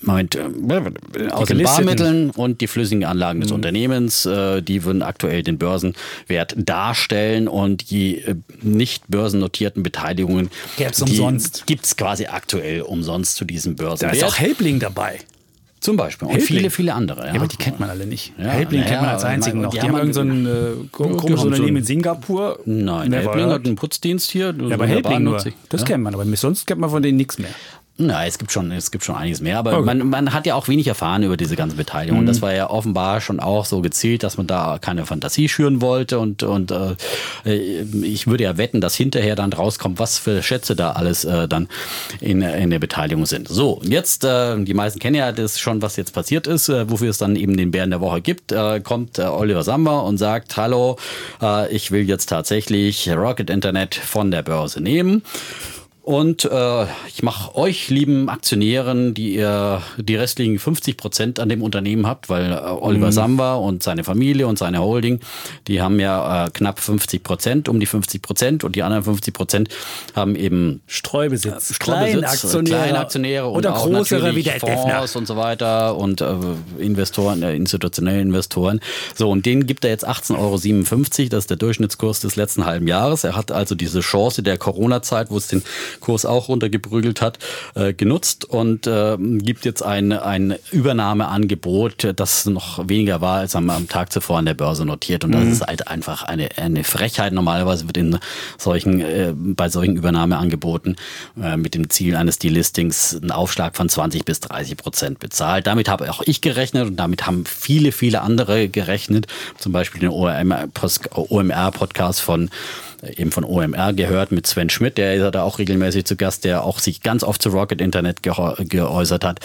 Moment, äh, aus den Barmitteln und die flüssigen Anlagen des mhm. Unternehmens, äh, die würden aktuell den Börsenwert darstellen und die nicht börsennotierten Beteiligungen gibt es quasi aktuell umsonst zu diesem Börsenwert. Da ist auch Helbling dabei. Zum Beispiel. Und Helbling. viele, viele andere. Ja. ja. aber die kennt man alle nicht. Ja, Helbling ja, kennt man als einzigen noch. Die, die haben irgend so ein äh, komisches Unternehmen in Singapur. Nein, Helbling hat einen Putzdienst hier. Ja, aber Helbling nur. Das kennt man, aber sonst kennt man von denen nichts mehr. Na, es gibt schon, es gibt schon einiges mehr, aber okay. man, man hat ja auch wenig erfahren über diese ganze Beteiligung. Mhm. Und das war ja offenbar schon auch so gezielt, dass man da keine Fantasie schüren wollte. Und, und äh, ich würde ja wetten, dass hinterher dann rauskommt, was für Schätze da alles äh, dann in, in der Beteiligung sind. So, jetzt, äh, die meisten kennen ja das schon, was jetzt passiert ist, äh, wofür es dann eben den Bären der Woche gibt, äh, kommt äh, Oliver Samba und sagt, hallo, äh, ich will jetzt tatsächlich Rocket Internet von der Börse nehmen. Und äh, ich mache euch, lieben Aktionären, die ihr die restlichen 50 Prozent an dem Unternehmen habt, weil äh, Oliver mhm. Samba und seine Familie und seine Holding, die haben ja äh, knapp 50 Prozent, um die 50 Prozent und die anderen 50 Prozent haben eben Streubesitz, äh, Streubesitz Aktionäre, kleine Aktionäre und oder auch größere wie der Fonds und so weiter und äh, Investoren, äh, institutionelle Investoren. So, und denen gibt er jetzt 18,57 Euro, das ist der Durchschnittskurs des letzten halben Jahres. Er hat also diese Chance der Corona-Zeit, wo es den Kurs auch runtergeprügelt hat, äh, genutzt und äh, gibt jetzt ein, ein Übernahmeangebot, das noch weniger war als am, am Tag zuvor an der Börse notiert. Und das mhm. ist halt einfach eine, eine Frechheit. Normalerweise wird in solchen, äh, bei solchen Übernahmeangeboten äh, mit dem Ziel eines Delistings ein Aufschlag von 20 bis 30 Prozent bezahlt. Damit habe auch ich gerechnet und damit haben viele, viele andere gerechnet. Zum Beispiel den OMR-Podcast von eben von OMR gehört mit Sven Schmidt, der ist da auch regelmäßig zu Gast, der auch sich ganz oft zu Rocket Internet geäußert hat.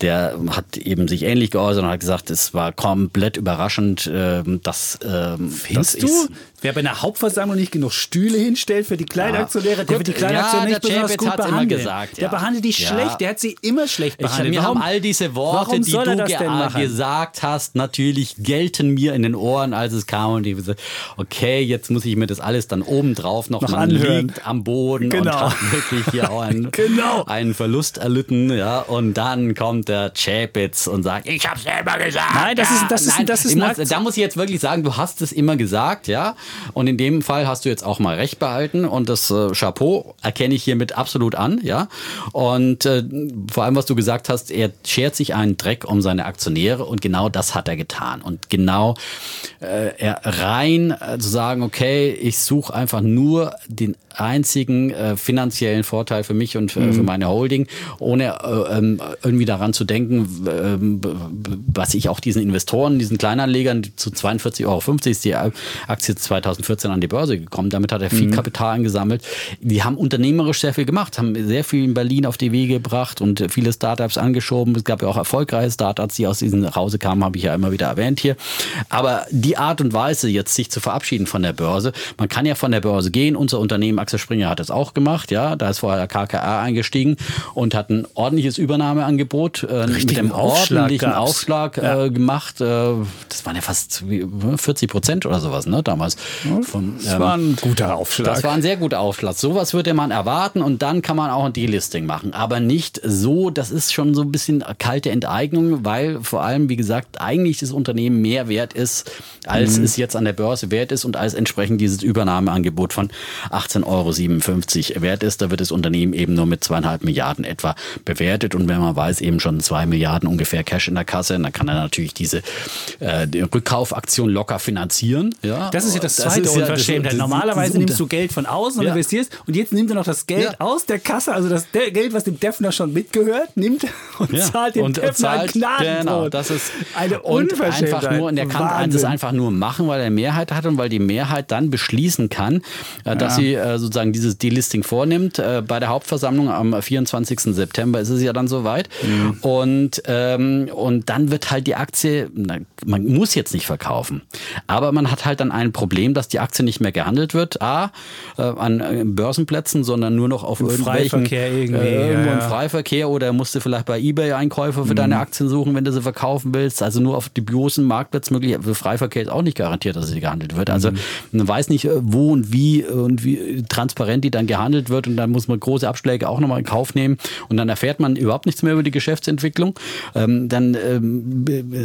Der hat eben sich ähnlich geäußert und hat gesagt, es war komplett überraschend, ähm, dass ähm, Findest das du? Ist, Wer bei einer Hauptversammlung nicht genug Stühle hinstellt für die Kleinaktionäre, ja. der wird die Kleinaktionäre ja, nicht besonders gut behandeln. Gesagt. Der behandelt die schlecht, der hat sie immer schlecht behandelt. Ich, mir warum, haben all diese Worte, die du ge gesagt hast, natürlich gelten mir in den Ohren, als es kam und ich gesagt, okay, jetzt muss ich mir das alles dann obendrauf noch, noch man anhören. liegt am Boden genau. und hat wirklich hier auch einen, *laughs* genau. einen Verlust erlitten, ja, und dann kommt der Chapitz und sagt, ich hab's selber gesagt. Nein, das ist, das ist, das ist, das ist muss, da muss ich jetzt wirklich sagen, du hast es immer gesagt, ja, und in dem Fall hast du jetzt auch mal recht behalten und das äh, Chapeau erkenne ich hiermit absolut an, ja. Und äh, vor allem, was du gesagt hast, er schert sich einen Dreck um seine Aktionäre und genau das hat er getan. Und genau äh, er rein äh, zu sagen, okay, ich suche einfach nur den einzigen äh, finanziellen Vorteil für mich und für, mhm. für meine Holding, ohne äh, ähm, irgendwie daran zu denken, äh, was ich auch diesen Investoren, diesen Kleinanlegern zu 42,50 Euro ist die Aktie 2014 an die Börse gekommen. Damit hat er viel mhm. Kapital angesammelt. Die haben unternehmerisch sehr viel gemacht, haben sehr viel in Berlin auf die Wege gebracht und viele Startups angeschoben. Es gab ja auch erfolgreiche Startups, die aus diesen Hause kamen, habe ich ja immer wieder erwähnt hier. Aber die Art und Weise, jetzt sich zu verabschieden von der Börse, man kann ja von der Börse gehen, unser Unternehmen Axel Springer hat es auch gemacht, ja. Da ist vorher KKR eingestiegen und hat ein ordentliches Übernahmeangebot äh, mit einem Aufschlag ordentlichen gab's. Aufschlag äh, ja. gemacht. Äh, das waren ja fast 40 Prozent oder sowas, ne, damals. Von, das ähm, war ein guter Aufschlag. Das war ein sehr guter Aufschlag. Sowas würde man erwarten und dann kann man auch ein Delisting machen. Aber nicht so, das ist schon so ein bisschen kalte Enteignung, weil vor allem, wie gesagt, eigentlich das Unternehmen mehr wert ist, als mhm. es jetzt an der Börse wert ist und als entsprechend dieses Übernahmeangebot von 18 Euro Euro wert ist. Da wird das Unternehmen eben nur mit zweieinhalb Milliarden etwa bewertet. Und wenn man weiß, eben schon zwei Milliarden ungefähr Cash in der Kasse, dann kann er natürlich diese äh, die Rückkaufaktion locker finanzieren. Ja? Das ist ja das zweite das Unverschämtheit. Ja, Normalerweise nimmst du Geld von außen und ja. investierst und jetzt nimmt er noch das Geld ja. aus der Kasse, also das Geld, was dem Defner schon mitgehört, nimmt *laughs* und zahlt dem und Defner zahlt, ein Genau, das ist eine Unverschämtheit. Einfach nur, und er kann das einfach nur machen, weil er Mehrheit hat und weil die Mehrheit dann beschließen kann, äh, dass sie äh, sozusagen dieses Delisting vornimmt. Äh, bei der Hauptversammlung am 24. September ist es ja dann soweit. Mhm. Und, ähm, und dann wird halt die Aktie, na, man muss jetzt nicht verkaufen, aber man hat halt dann ein Problem, dass die Aktie nicht mehr gehandelt wird. A, äh, an äh, Börsenplätzen, sondern nur noch auf Im irgendwelchen Freiverkehr irgendwie. Äh, irgendwo ja, im Freiverkehr oder musst du vielleicht bei eBay Einkäufer für mhm. deine Aktien suchen, wenn du sie verkaufen willst. Also nur auf dubiosen Marktplatz möglich. Für Freiverkehr ist auch nicht garantiert, dass sie gehandelt wird. Also mhm. man weiß nicht, äh, wo und wie und wie transparent die dann gehandelt wird und dann muss man große Abschläge auch nochmal in Kauf nehmen und dann erfährt man überhaupt nichts mehr über die Geschäftsentwicklung. Ähm, dann ähm,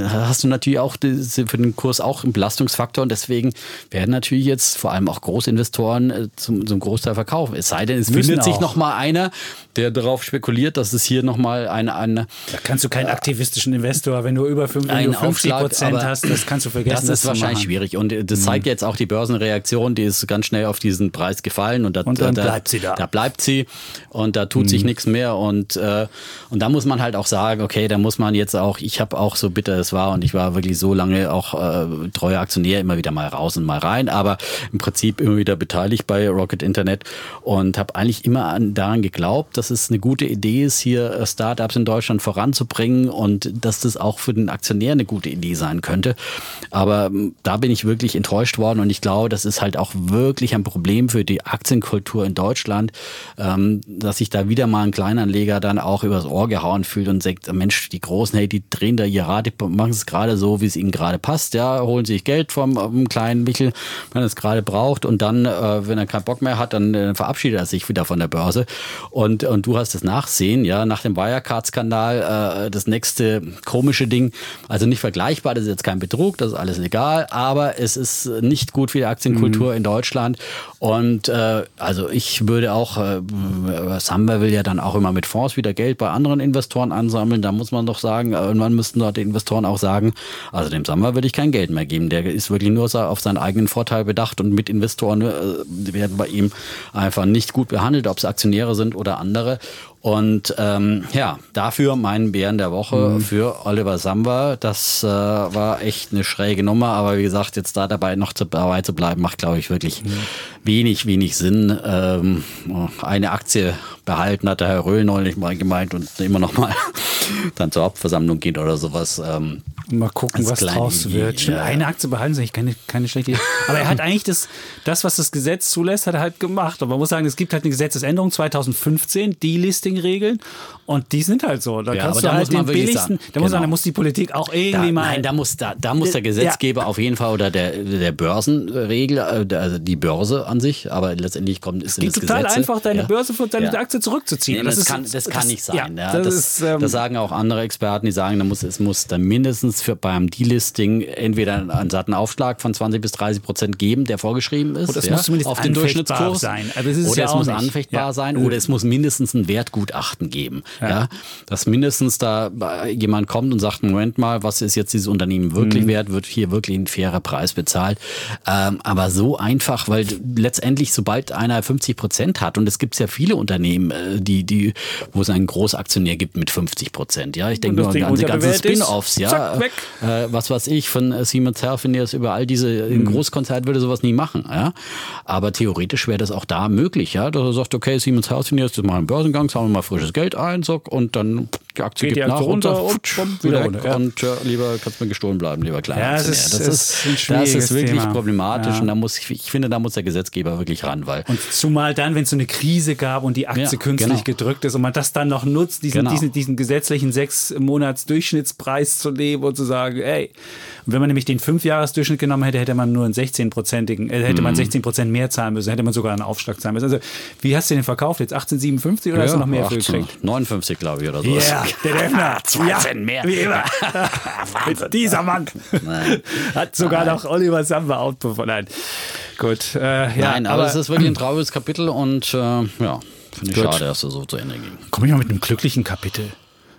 hast du natürlich auch für den Kurs auch einen Belastungsfaktor und deswegen werden natürlich jetzt vor allem auch Großinvestoren äh, zum, zum Großteil verkaufen. Es sei denn, es findet sich nochmal einer, der darauf spekuliert, dass es hier nochmal eine, eine. Da kannst du keinen äh, aktivistischen Investor, wenn du über 5, wenn du 50 Prozent hast, das kannst du vergessen. Das ist das wahrscheinlich schwierig. Und das mhm. zeigt jetzt auch die Börsenreaktion, die ist ganz schnell auf diesen Preis gefallen und, da, und dann da, bleibt sie da. Da bleibt sie und da tut mhm. sich nichts mehr. Und, äh, und da muss man halt auch sagen, okay, da muss man jetzt auch, ich habe auch so bitter es war und ich war wirklich so lange auch äh, treuer Aktionär, immer wieder mal raus und mal rein, aber im Prinzip immer wieder beteiligt bei Rocket Internet und habe eigentlich immer an, daran geglaubt, dass es eine gute Idee ist, hier äh, Startups in Deutschland voranzubringen und dass das auch für den Aktionär eine gute Idee sein könnte. Aber ähm, da bin ich wirklich enttäuscht worden und ich glaube, das ist halt auch wirklich ein Problem für die Aktienkultur in Deutschland, ähm, dass sich da wieder mal ein Kleinanleger dann auch übers Ohr gehauen fühlt und sagt, Mensch, die Großen, hey, die drehen da ihr Rad, die machen es gerade so, wie es ihnen gerade passt, ja, holen sich Geld vom, vom kleinen Michel, wenn er es gerade braucht und dann, äh, wenn er keinen Bock mehr hat, dann äh, verabschiedet er sich wieder von der Börse und, und du hast das Nachsehen, ja, nach dem Wirecard-Skandal, äh, das nächste komische Ding, also nicht vergleichbar, das ist jetzt kein Betrug, das ist alles legal, aber es ist nicht gut für die Aktienkultur mhm. in Deutschland und äh, also ich würde auch, äh, Samba will ja dann auch immer mit Fonds wieder Geld bei anderen Investoren ansammeln. Da muss man doch sagen, irgendwann müssten dort die Investoren auch sagen, also dem Samba würde ich kein Geld mehr geben. Der ist wirklich nur auf seinen eigenen Vorteil bedacht und mit Investoren äh, werden bei ihm einfach nicht gut behandelt, ob es Aktionäre sind oder andere. Und ähm, ja, dafür mein Bären der Woche mhm. für Oliver Samba. Das äh, war echt eine schräge Nummer, aber wie gesagt, jetzt da dabei noch zu, dabei zu bleiben, macht, glaube ich, wirklich mhm. wenig, wenig Sinn. Ähm, eine Aktie behalten, hat der Herr Röhl neulich mal gemeint und immer noch mal *laughs* dann zur Hauptversammlung geht oder sowas. Ähm, Mal gucken, was draus wird. Ja. Eine Aktie behalten ist eigentlich keine, keine schlechte Idee. Aber er hat *laughs* eigentlich das, das, was das Gesetz zulässt, hat er halt gemacht. Aber man muss sagen, es gibt halt eine Gesetzesänderung 2015, die Listing-Regeln. Und die sind halt so. Da ja, kannst du halt den billigsten, da, muss, genau. da muss die Politik auch irgendwie da, mal. Nein, da muss, da, da muss der Gesetzgeber ja. auf jeden Fall oder der, der Börsenregel, äh, also die Börse an sich, aber letztendlich kommt es in das total Gesetze. einfach, deine ja. Börse von deine Aktie zurückzuziehen. Nee, das, das, ist, kann, das, kann nicht sein. Das, das, ist, ähm, das, sagen auch andere Experten, die sagen, da muss, es muss dann mindestens für beim Delisting entweder einen satten Aufschlag von 20 bis 30 Prozent geben, der vorgeschrieben ist. Oder es muss zumindest auf den Durchschnittskurs sein. Also es oder es muss nicht. anfechtbar sein oder es muss mindestens ein Wertgutachten geben. Ja. ja. Dass mindestens da jemand kommt und sagt, Moment mal, was ist jetzt dieses Unternehmen wirklich mhm. wert? Wird hier wirklich ein fairer Preis bezahlt? Ähm, aber so einfach, weil letztendlich, sobald einer 50 Prozent hat, und es gibt ja viele Unternehmen, äh, die, die, wo es einen Großaktionär gibt mit 50 Prozent. Ja, ich denke nur an die ganzen Spin-offs, ja. Weg. Äh, was weiß ich, von äh, Siemens Healthineers über all diese, mhm. Großkonzert würde sowas nie machen, ja. Aber theoretisch wäre das auch da möglich, ja. Dass er sagt, okay, Siemens Healthineers, das machen einen Börsengang, zahlen wir mal frisches Geld ein, so, und dann die Aktie geht, geht nach runter und, und wieder runter. Ja. Und ja, lieber kannst du mir gestohlen bleiben, lieber kleiner ja, das ist, das, ist, das ist wirklich Thema. problematisch ja. und da muss ich, ich finde, da muss der Gesetzgeber wirklich ran, weil und zumal dann, wenn es so eine Krise gab und die Aktie ja, künstlich genau. gedrückt ist und man das dann noch nutzt, diesen, genau. diesen, diesen gesetzlichen sechs Monats Durchschnittspreis zu nehmen und zu sagen, ey, wenn man nämlich den Fünfjahresdurchschnitt genommen hätte, hätte man nur einen 16-prozentigen, äh, hätte man 16 mhm. Prozent mehr zahlen müssen, hätte man sogar einen Aufschlag zahlen müssen. Also, wie hast du den verkauft jetzt? 1857 oder hast du noch mehr 18, für gekriegt? 59, glaube ich, oder so. Ja, yeah, der Defner. *laughs* Zwei ja, Cent mehr. Wie immer. *laughs* Dieser Mann hat sogar noch Oliver Samba outperformt. Gut, äh, ja, Nein, aber, es ist wirklich ein trauriges Kapitel und äh, ja, finde ich Gut. schade, dass es so zu Ende ging. Komme ich mal mit einem glücklichen Kapitel.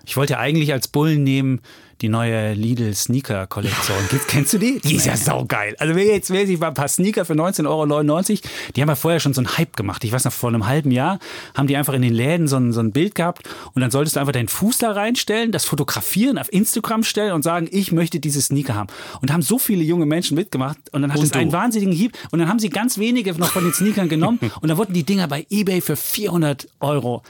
Ich wollte ja eigentlich als Bullen nehmen die neue Lidl Sneaker Kollektion. *laughs* Kennst du die? Die ist ja saugeil. Also wer jetzt wer sich mal ein paar Sneaker für 19,99 Euro, die haben ja vorher schon so einen Hype gemacht. Ich weiß noch, vor einem halben Jahr haben die einfach in den Läden so ein, so ein Bild gehabt und dann solltest du einfach deinen Fuß da reinstellen, das fotografieren, auf Instagram stellen und sagen, ich möchte diese Sneaker haben. Und da haben so viele junge Menschen mitgemacht und dann hat es einen wahnsinnigen Hieb und dann haben sie ganz wenige noch von den Sneakern genommen *laughs* und dann wurden die Dinger bei eBay für 400 Euro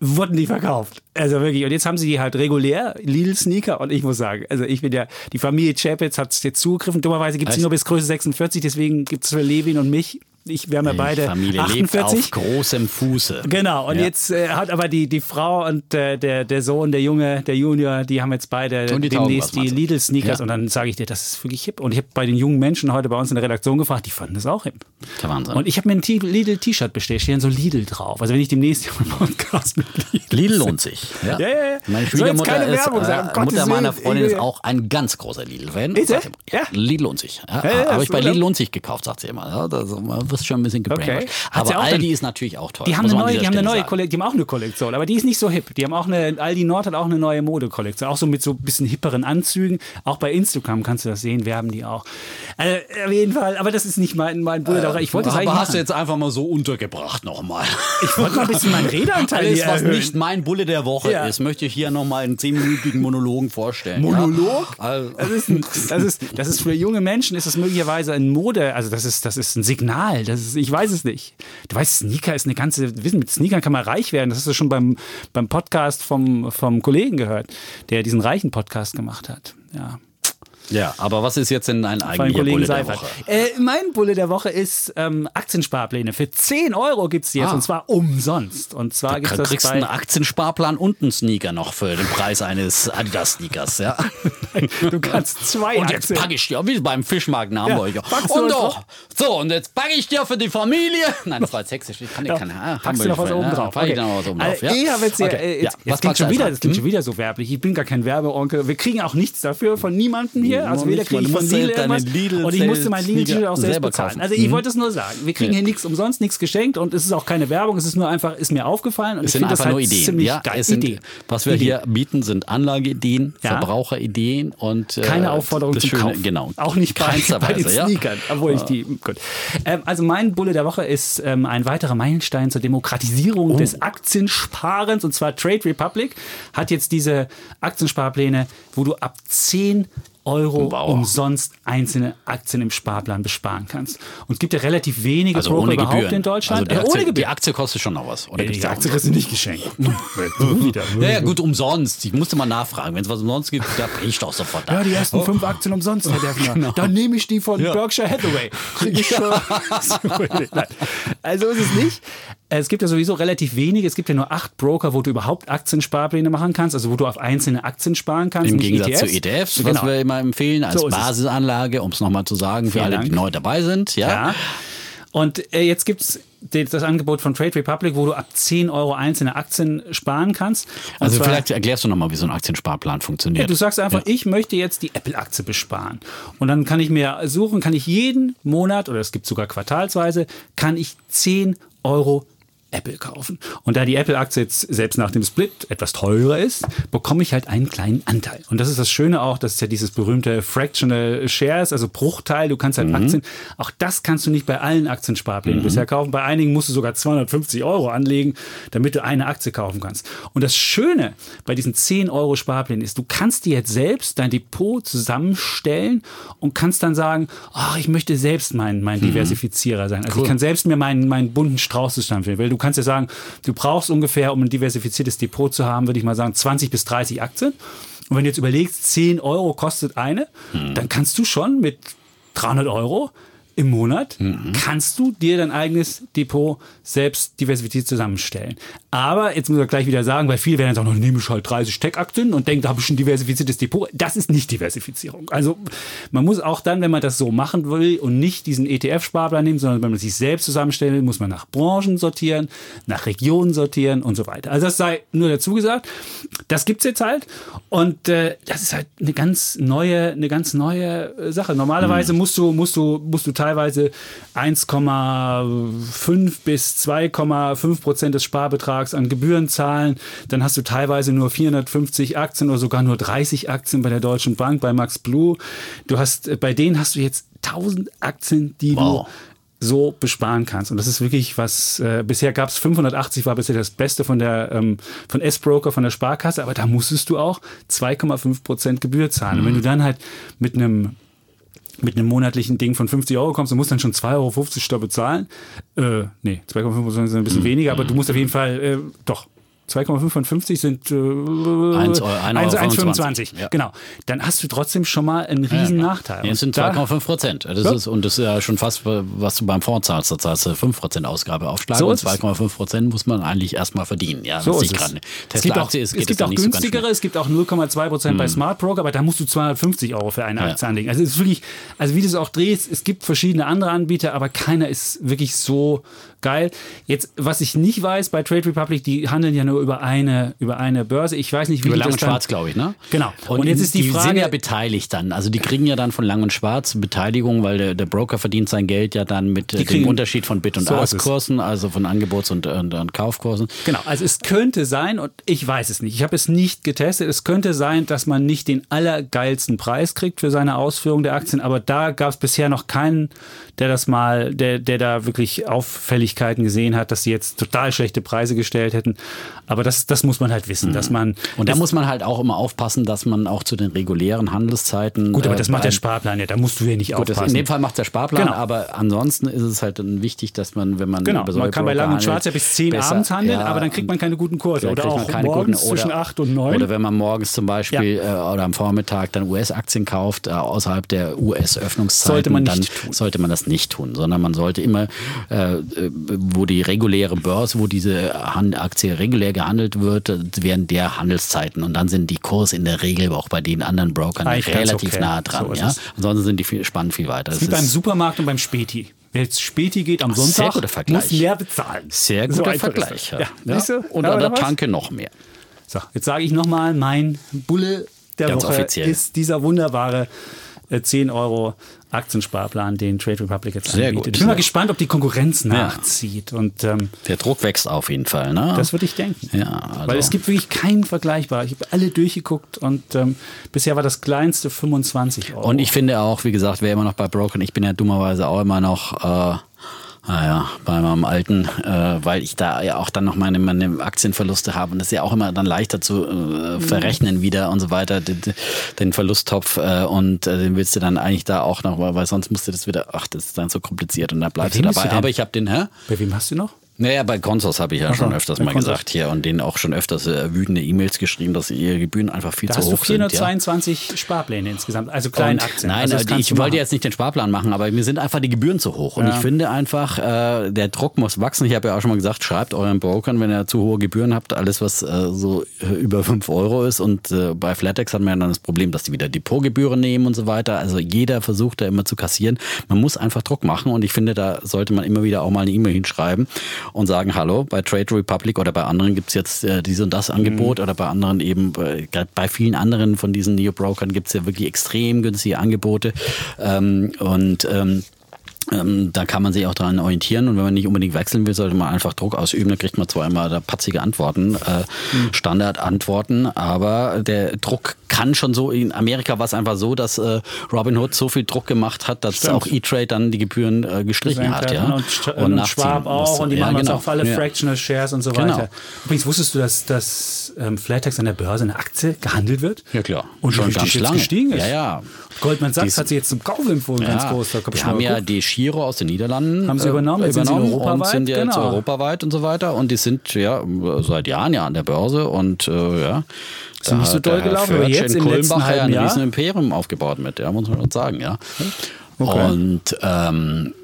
wurden die verkauft. Also wirklich. Und jetzt haben sie die halt regulär, Lidl-Sneaker. Und ich muss sagen, also ich bin ja, die Familie Chapitz hat es jetzt zugegriffen. Dummerweise gibt es Echt? nur bis Größe 46, deswegen gibt es für Levin und mich, ich, wir haben ja beide Die Familie lebt 48. auf großem Fuße. Genau, und Ja. jetzt äh, hat aber die, die Frau und äh, der, der Sohn, der Junge, der Junior, die haben jetzt beide die demnächst die meinst du? Lidl-Sneakers Ja. und dann sage ich dir, das ist wirklich hip. Und ich habe bei den jungen Menschen heute bei uns in der Redaktion gefragt, die fanden das auch hip. Der Wahnsinn. Und ich habe mir ein T- Lidl-T-Shirt bestellt, steht dann so Lidl drauf. Also wenn ich demnächst einen Podcast mit Lidl Lidl lohnt sich. Ja, Ja, ja, ja. Meine Schwiegermutter keine ist, Werbung um äh, Mutter meiner. Freundin ist auch ein ganz großer Lidl-Fan. Ja. Lidl lohnt sich. Ja, Ja, Habe ich bei. Lidl lohnt sich gekauft, sagt sie immer. Ja, da wirst schon ein bisschen gebrainwashed. Okay. Aber Aldi dann- ist natürlich auch toll. Die haben eine neue, die haben eine neue. Kollektion, die haben auch eine Kollektion, aber die ist nicht so hip. Die haben auch eine, Aldi Nord hat auch eine neue Modekollektion, auch so mit so ein bisschen hipperen Anzügen. Auch bei Instagram kannst du das sehen, werben die auch. Also, auf jeden Fall, aber das ist nicht mein, mein Bulle. Äh, ich wollte Aber hast machen. du jetzt einfach mal so untergebracht nochmal. Ich wollte mal ein bisschen meinen Redeanteil Alles, was erhöhen. nicht mein Bulle der Woche Ja. ist, möchte ich hier nochmal in zehnminütigen Monologen vorstellen. Monolog? Ja? Also, Das ist, ein, das, ist, das ist für junge Menschen ist das möglicherweise ein Mode, also das ist, das ist ein Signal. Das ist, ich weiß es nicht. Du weißt, Sneaker ist eine ganze, wissen, mit Sneakern kann man reich werden. Das hast du schon beim, beim Podcast vom, vom Kollegen gehört, der diesen reichen Podcast gemacht hat. Ja. Ja, aber was ist jetzt denn ein Kollegen Bulle der. Woche? Äh, mein Bulle der Woche ist ähm, Aktiensparpläne. Für 10 Euro gibt es die jetzt Ah. und zwar umsonst. Und zwar Du gibt es das kriegst bei einen Aktiensparplan und einen Sneaker noch für den Preis eines Adidas-Sneakers. Ja? *laughs* Du kannst zwei Und jetzt packe ich dir, wie beim Fischmarkt in Hamburg. du und doch, so, und jetzt packe ich dir für die Familie. *laughs* Nein, das war jetzt sächsisch. Ich kann dir Ja, keine. Ah, packst du noch was oben ja, drauf? Pack ich Okay. noch was oben drauf. Ja. Ich habe jetzt Okay, äh, ja. jetzt, Was jetzt klingt schon du wieder, das klingt Hm? schon wieder so werblich. Ich bin gar kein Werbeonkel. Wir kriegen auch nichts dafür von niemandem hier. Also Nur weder kriege ich von Lidl irgendwas. Lidl und ich musste mein Lidl auch selbst selber bezahlen. kaufen. Also ich Mhm. wollte es nur sagen. Wir kriegen Ja. hier nichts umsonst, nichts geschenkt und es ist auch keine Werbung. Es ist nur einfach, ist mir aufgefallen und Es ich sind finde das einfach halt nur Ideen. ziemlich Ja, geil. es sind, Ideen. Was wir Ideen. hier bieten, sind Anlageideen, Ja. Verbraucherideen und äh, Keine Aufforderung zum Kauf. Genau. Auch nicht bei, bei den. Sneakern. Obwohl ich die. Gut. Ähm, also mein Bulle der Woche ist ähm, ein weiterer Meilenstein zur Demokratisierung Oh. des Aktiensparens. Und zwar Trade Republic hat jetzt diese Aktiensparpläne, wo du ab 10 Euro Wow. umsonst einzelne Aktien im Sparplan besparen kannst. Und es gibt ja relativ wenige Also Broker überhaupt Gebühren. in Deutschland. Also die, Äh, Aktie, ohne die Gebühren. Aktie kostet schon noch was. Oder gibt's die Aktie kriegst du nicht geschenkt. *laughs* Wieder. Ja, ja, gut, umsonst. Ich musste mal nachfragen. Wenn es was umsonst gibt, da bin ich doch sofort da. Ja, die ersten fünf Aktien umsonst, Herr Defner. Dann nehme ich die von Ja. Berkshire Hathaway. Krieg ich schon. *laughs* Also ist es nicht. Es gibt ja sowieso relativ wenige. Es gibt ja nur acht Broker, wo du überhaupt Aktiensparpläne machen kannst, also wo du auf einzelne Aktien sparen kannst. Im Gegensatz zu ETFs. ETFs, was Genau. wir immer empfehlen, als So. Basisanlage, um es nochmal zu sagen, für Vielen alle, Dank. die neu dabei sind. Ja. Ja. Und äh, jetzt gibt es das Angebot von Trade Republic, wo du ab 10 Euro einzelne Aktien sparen kannst. Und Also vielleicht erklärst du nochmal, wie so ein Aktiensparplan Ja, funktioniert. du sagst einfach, ich möchte jetzt die Apple-Aktie besparen. Und dann kann ich mir suchen, kann ich jeden Monat, oder es gibt sogar quartalsweise, kann ich 10 Euro Apple kaufen. Und da die Apple-Aktie jetzt selbst nach dem Split etwas teurer ist, bekomme ich halt einen kleinen Anteil. Und das ist das Schöne auch, das ist ja dieses berühmte Fractional Shares, also Bruchteil. Du kannst halt Aktien, auch das kannst du nicht bei allen Aktiensparplänen bisher kaufen. Bei einigen musst du sogar 250 Euro anlegen, damit du eine Aktie kaufen kannst. Und das Schöne bei diesen 10 Euro Sparplänen ist, du kannst dir jetzt selbst dein Depot zusammenstellen und kannst dann sagen, ach, ich möchte selbst mein, mein Diversifizierer sein. Also ich kann selbst mir meinen, meinen bunten Strauß zusammenstellen. Weil du kannst ja sagen, du brauchst ungefähr, um ein diversifiziertes Depot zu haben, würde ich mal sagen, 20 bis 30 Aktien. Und wenn du jetzt überlegst, 10 Euro kostet eine, dann kannst du schon mit 300 Euro im Monat kannst du dir dein eigenes Depot selbst diversifiziert zusammenstellen. Aber jetzt muss ich gleich wieder sagen, weil viele werden jetzt auch noch, nehme ich halt 30 Tech-Aktien und denken, da habe ich ein diversifiziertes Depot. Das ist nicht Diversifizierung. Also man muss auch dann, wenn man das so machen will und nicht diesen ETF-Sparplan nehmen, sondern wenn man sich selbst zusammenstellen will, muss man nach Branchen sortieren, nach Regionen sortieren und so weiter. Also das sei nur dazu gesagt. Das gibt's jetzt halt und äh, das ist halt eine ganz neue, eine ganz neue äh, Sache. Normalerweise musst du, musst du, musst du teilweise teilweise 1,5 bis 2,5 Prozent des Sparbetrags an Gebühren zahlen. Dann hast du teilweise nur 450 Aktien oder sogar nur 30 Aktien bei der Deutschen Bank, bei Max Blue. Du hast, bei denen hast du jetzt 1000 Aktien, die wow. du so besparen kannst. Und das ist wirklich was, äh, bisher gab es 580, war bisher das Beste von der ähm, von S-Broker, von der Sparkasse, aber da musstest du auch 2,5 Prozent Gebühr zahlen. Mhm. Und wenn du dann halt mit einem mit einem monatlichen Ding von 50 Euro kommst, du musst dann schon 2,50 Euro da bezahlen. Äh, nee, 2,5 Prozent sind ein bisschen mhm. weniger, aber du musst auf jeden Fall, äh, doch, 2,5 von 50 sind äh, 1,25. Ja. Genau. Dann hast du trotzdem schon mal einen riesen ja, Nachteil. Jetzt sind 2,5 Prozent. Das ja. ist, und das ist ja schon fast, was du beim Fonds zahlst. Da zahlst du 5 Prozent Ausgabeaufschlag so und 2,5 Prozent muss man eigentlich erstmal verdienen. Ja, so ist es. es gibt auch, es gibt auch günstigere, so es gibt auch 0,2 Prozent hm. bei Smart Broker, aber da musst du 250 Euro für eine Aktie anlegen. Also es ist wirklich, also wie du es auch drehst, es gibt verschiedene andere Anbieter, aber keiner ist wirklich so geil. Jetzt, was ich nicht weiß bei Trade Republic, die handeln ja nur über eine, über eine Börse. Ich weiß nicht, wie über Lang und Schwarz, glaube ich, ne? Genau. Und, und jetzt ist die, die Frage. Die sind ja beteiligt dann. Also die kriegen ja dann von Lang und Schwarz Beteiligung, weil der, der Broker verdient sein Geld ja dann mit äh, dem Unterschied von Bit- und so Ask-Kursen, also von Angebots- und, und, und Kaufkursen. Genau. Also es könnte sein, und ich weiß es nicht, ich habe es nicht getestet, es könnte sein, dass man nicht den allergeilsten Preis kriegt für seine Ausführung der Aktien, aber da gab es bisher noch keinen, der das mal, der, der da wirklich Auffälligkeiten gesehen hat, dass sie jetzt total schlechte Preise gestellt hätten. Aber das, das muss man halt wissen, mhm. dass man. Und da muss man halt auch immer aufpassen, dass man auch zu den regulären Handelszeiten. Gut, aber das äh, macht der Sparplan ja, da musst du ja nicht gut, aufpassen. in dem Fall macht der Sparplan, genau. aber ansonsten ist es halt dann wichtig, dass man, wenn man. Genau, man kann bei Lang und Schwarz ja bis 10 besser, abends handeln, ja, aber dann kriegt man keine guten Kurse. Oder auch morgens guten, zwischen 8 und 9. Oder wenn man morgens zum Beispiel ja. äh, oder am Vormittag dann US-Aktien kauft, äh, außerhalb der US-Öffnungszeiten, sollte man dann tun. sollte man das nicht tun, sondern man sollte immer, äh, äh wo die reguläre Börse, wo diese Aktie regulär gehandelt wird, während der Handelszeiten. Und dann sind die Kurse in der Regel auch bei den anderen Brokern Eigentlich relativ okay. nah dran. So ja? Ansonsten sind die viel, spannen viel weiter. Das wie beim Supermarkt und beim Späti. Wer jetzt Späti geht am Sonntag, muss mehr bezahlen. Sehr guter so Vergleich. Ja. Ja. Ja. Und an der Tanke noch mehr. So, jetzt sage ich nochmal, mein Bulle der Ganz Woche offiziell. ist dieser wunderbare 10 äh, Euro Aktiensparplan, den Trade Republic jetzt Sehr anbietet. Gut. Ich bin mal gespannt, ob die Konkurrenz nachzieht. Ja. Und, ähm, Der Druck wächst auf jeden Fall. Ne? Das würde ich denken. Ja, also. Weil es gibt wirklich keinen vergleichbar. Ich habe alle durchgeguckt und ähm, bisher war das kleinste 25 Euro. Und ich finde auch, wie gesagt, wer immer noch bei Broken, ich bin ja dummerweise auch immer noch... Äh, ah bei meinem alten, äh, weil ich da ja auch dann noch meine, meine Aktienverluste habe und das ist ja auch immer dann leichter zu äh, mhm. verrechnen wieder und so weiter, den, den Verlusttopf äh, und äh, den willst du dann eigentlich da auch noch, weil sonst musst du das wieder, ach, das ist dann so kompliziert und da bleibst du dabei. Du Aber ich habe den, hä? Bei wem hast du noch? Naja, bei Consos habe ich ja Aha, schon öfters mal Consos. gesagt hier und denen auch schon öfters äh, wütende E-Mails geschrieben, dass ihre Gebühren einfach viel da zu hoch sind. Hast du 422 ja. Sparpläne insgesamt, also kleine und, Aktien. Nein, also ich wollte jetzt nicht den Sparplan machen, aber mir sind einfach die Gebühren zu hoch. Und ja. ich finde einfach, äh, der Druck muss wachsen. Ich habe ja auch schon mal gesagt, schreibt euren Brokern, wenn ihr zu hohe Gebühren habt, alles was äh, so äh, über 5 Euro ist. Und äh, bei Flatex hat man ja dann das Problem, dass die wieder Depotgebühren nehmen und so weiter. Also jeder versucht da immer zu kassieren. Man muss einfach Druck machen und ich finde, da sollte man immer wieder auch mal eine E-Mail hinschreiben und sagen, hallo, bei Trade Republic oder bei anderen gibt es jetzt äh, dies und das Angebot mhm. oder bei anderen eben, äh, bei vielen anderen von diesen Neo-Brokern gibt es ja wirklich extrem günstige Angebote. Ähm, und ähm, ähm, da kann man sich auch daran orientieren und wenn man nicht unbedingt wechseln will, sollte man einfach Druck ausüben. Da kriegt man zwar immer da patzige Antworten, äh, mhm. Standardantworten, aber der Druck kann schon so, in Amerika war es einfach so, dass äh, Robinhood so viel Druck gemacht hat, dass Stimmt. auch E-Trade dann die Gebühren äh, gestrichen hat. Ja? Und, und, und Schwab auch und die ja, machen genau. auch alle ja. Fractional Shares und so genau. weiter. Übrigens, wusstest du, dass, dass ähm, Flatex an der Börse eine Aktie gehandelt wird? Ja klar. Und schon ganz lange. gestiegen ist? Ja, ja. Goldman Sachs hat sie jetzt zum Kauf empfohlen, ja, ganz groß. Da wir haben ja die Giro aus den Niederlanden haben sie übernommen, äh, übernommen sind und sind jetzt genau. europaweit und so weiter und die sind ja seit Jahren ja an der Börse und äh, ja ist nicht so doll gelaufen, aber jetzt im letzten halben ja ein riesen Imperium aufgebaut mit, ja, muss man schon sagen, ja. Okay. Und ähm,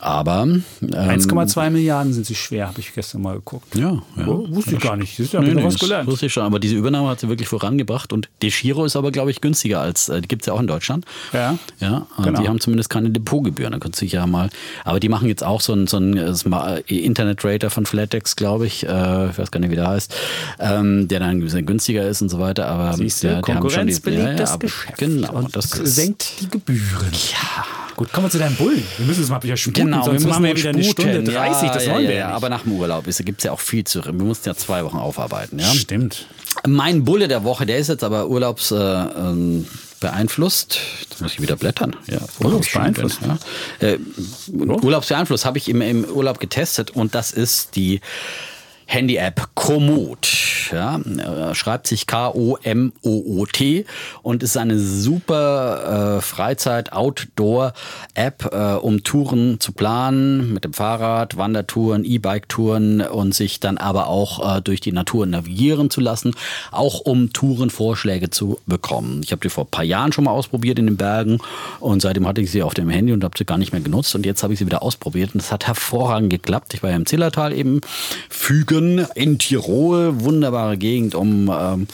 aber ähm, 1,2 Milliarden sind sie schwer, habe ich gestern mal geguckt. Ja, ja. Oh, wusste ich gar nicht. Das ist ja nee, nee, was gelernt. Wusste ich schon, aber diese Übernahme hat sie wirklich vorangebracht und Deschiro ist aber, glaube ich, günstiger als, äh, die gibt es ja auch in Deutschland. Ja. Ja, genau. die haben zumindest keine Depotgebühren. Da kannst du ja mal, aber die machen jetzt auch so einen so äh, Internet-Rater von Flatex, glaube ich, äh, ich weiß gar nicht, wie der heißt, ähm, der dann ein bisschen günstiger ist und so weiter. Aber Siehst du, der, Konkurrenz die, belegt ja, das Geschäft genau, und das senkt die Gebühren. Ja. Gut, kommen wir zu deinem Bullen. Wir müssen es mal wieder sputen, Genau, sonst wir machen wir wieder eine Stunde sputen. 30. Ja, das wollen ja, wir ja, ja. nicht. Aber nach dem Urlaub gibt es ja auch viel zu. Wir mussten ja zwei Wochen aufarbeiten. Ja? Stimmt. Mein Bulle der Woche, der ist jetzt aber urlaubs äh, ähm, beeinflusst. Jetzt muss ich wieder blättern. Ja, Urlaubsbeeinflusst? Ja. Äh, Urlaubsbeeinflusst habe ich im, im Urlaub getestet und das ist die Handy-App Komoot. Ja, äh, schreibt sich K-O-M-O-O-T und ist eine super äh, Freizeit-Outdoor-App, äh, um Touren zu planen mit dem Fahrrad, Wandertouren, E-Bike-Touren und sich dann aber auch äh, durch die Natur navigieren zu lassen, auch um Tourenvorschläge zu bekommen. Ich habe die vor ein paar Jahren schon mal ausprobiert in den Bergen und seitdem hatte ich sie auf dem Handy und habe sie gar nicht mehr genutzt und jetzt habe ich sie wieder ausprobiert und es hat hervorragend geklappt. Ich war ja im Zillertal eben, Fügen in Tirol, wunderbare Gegend, um ähm,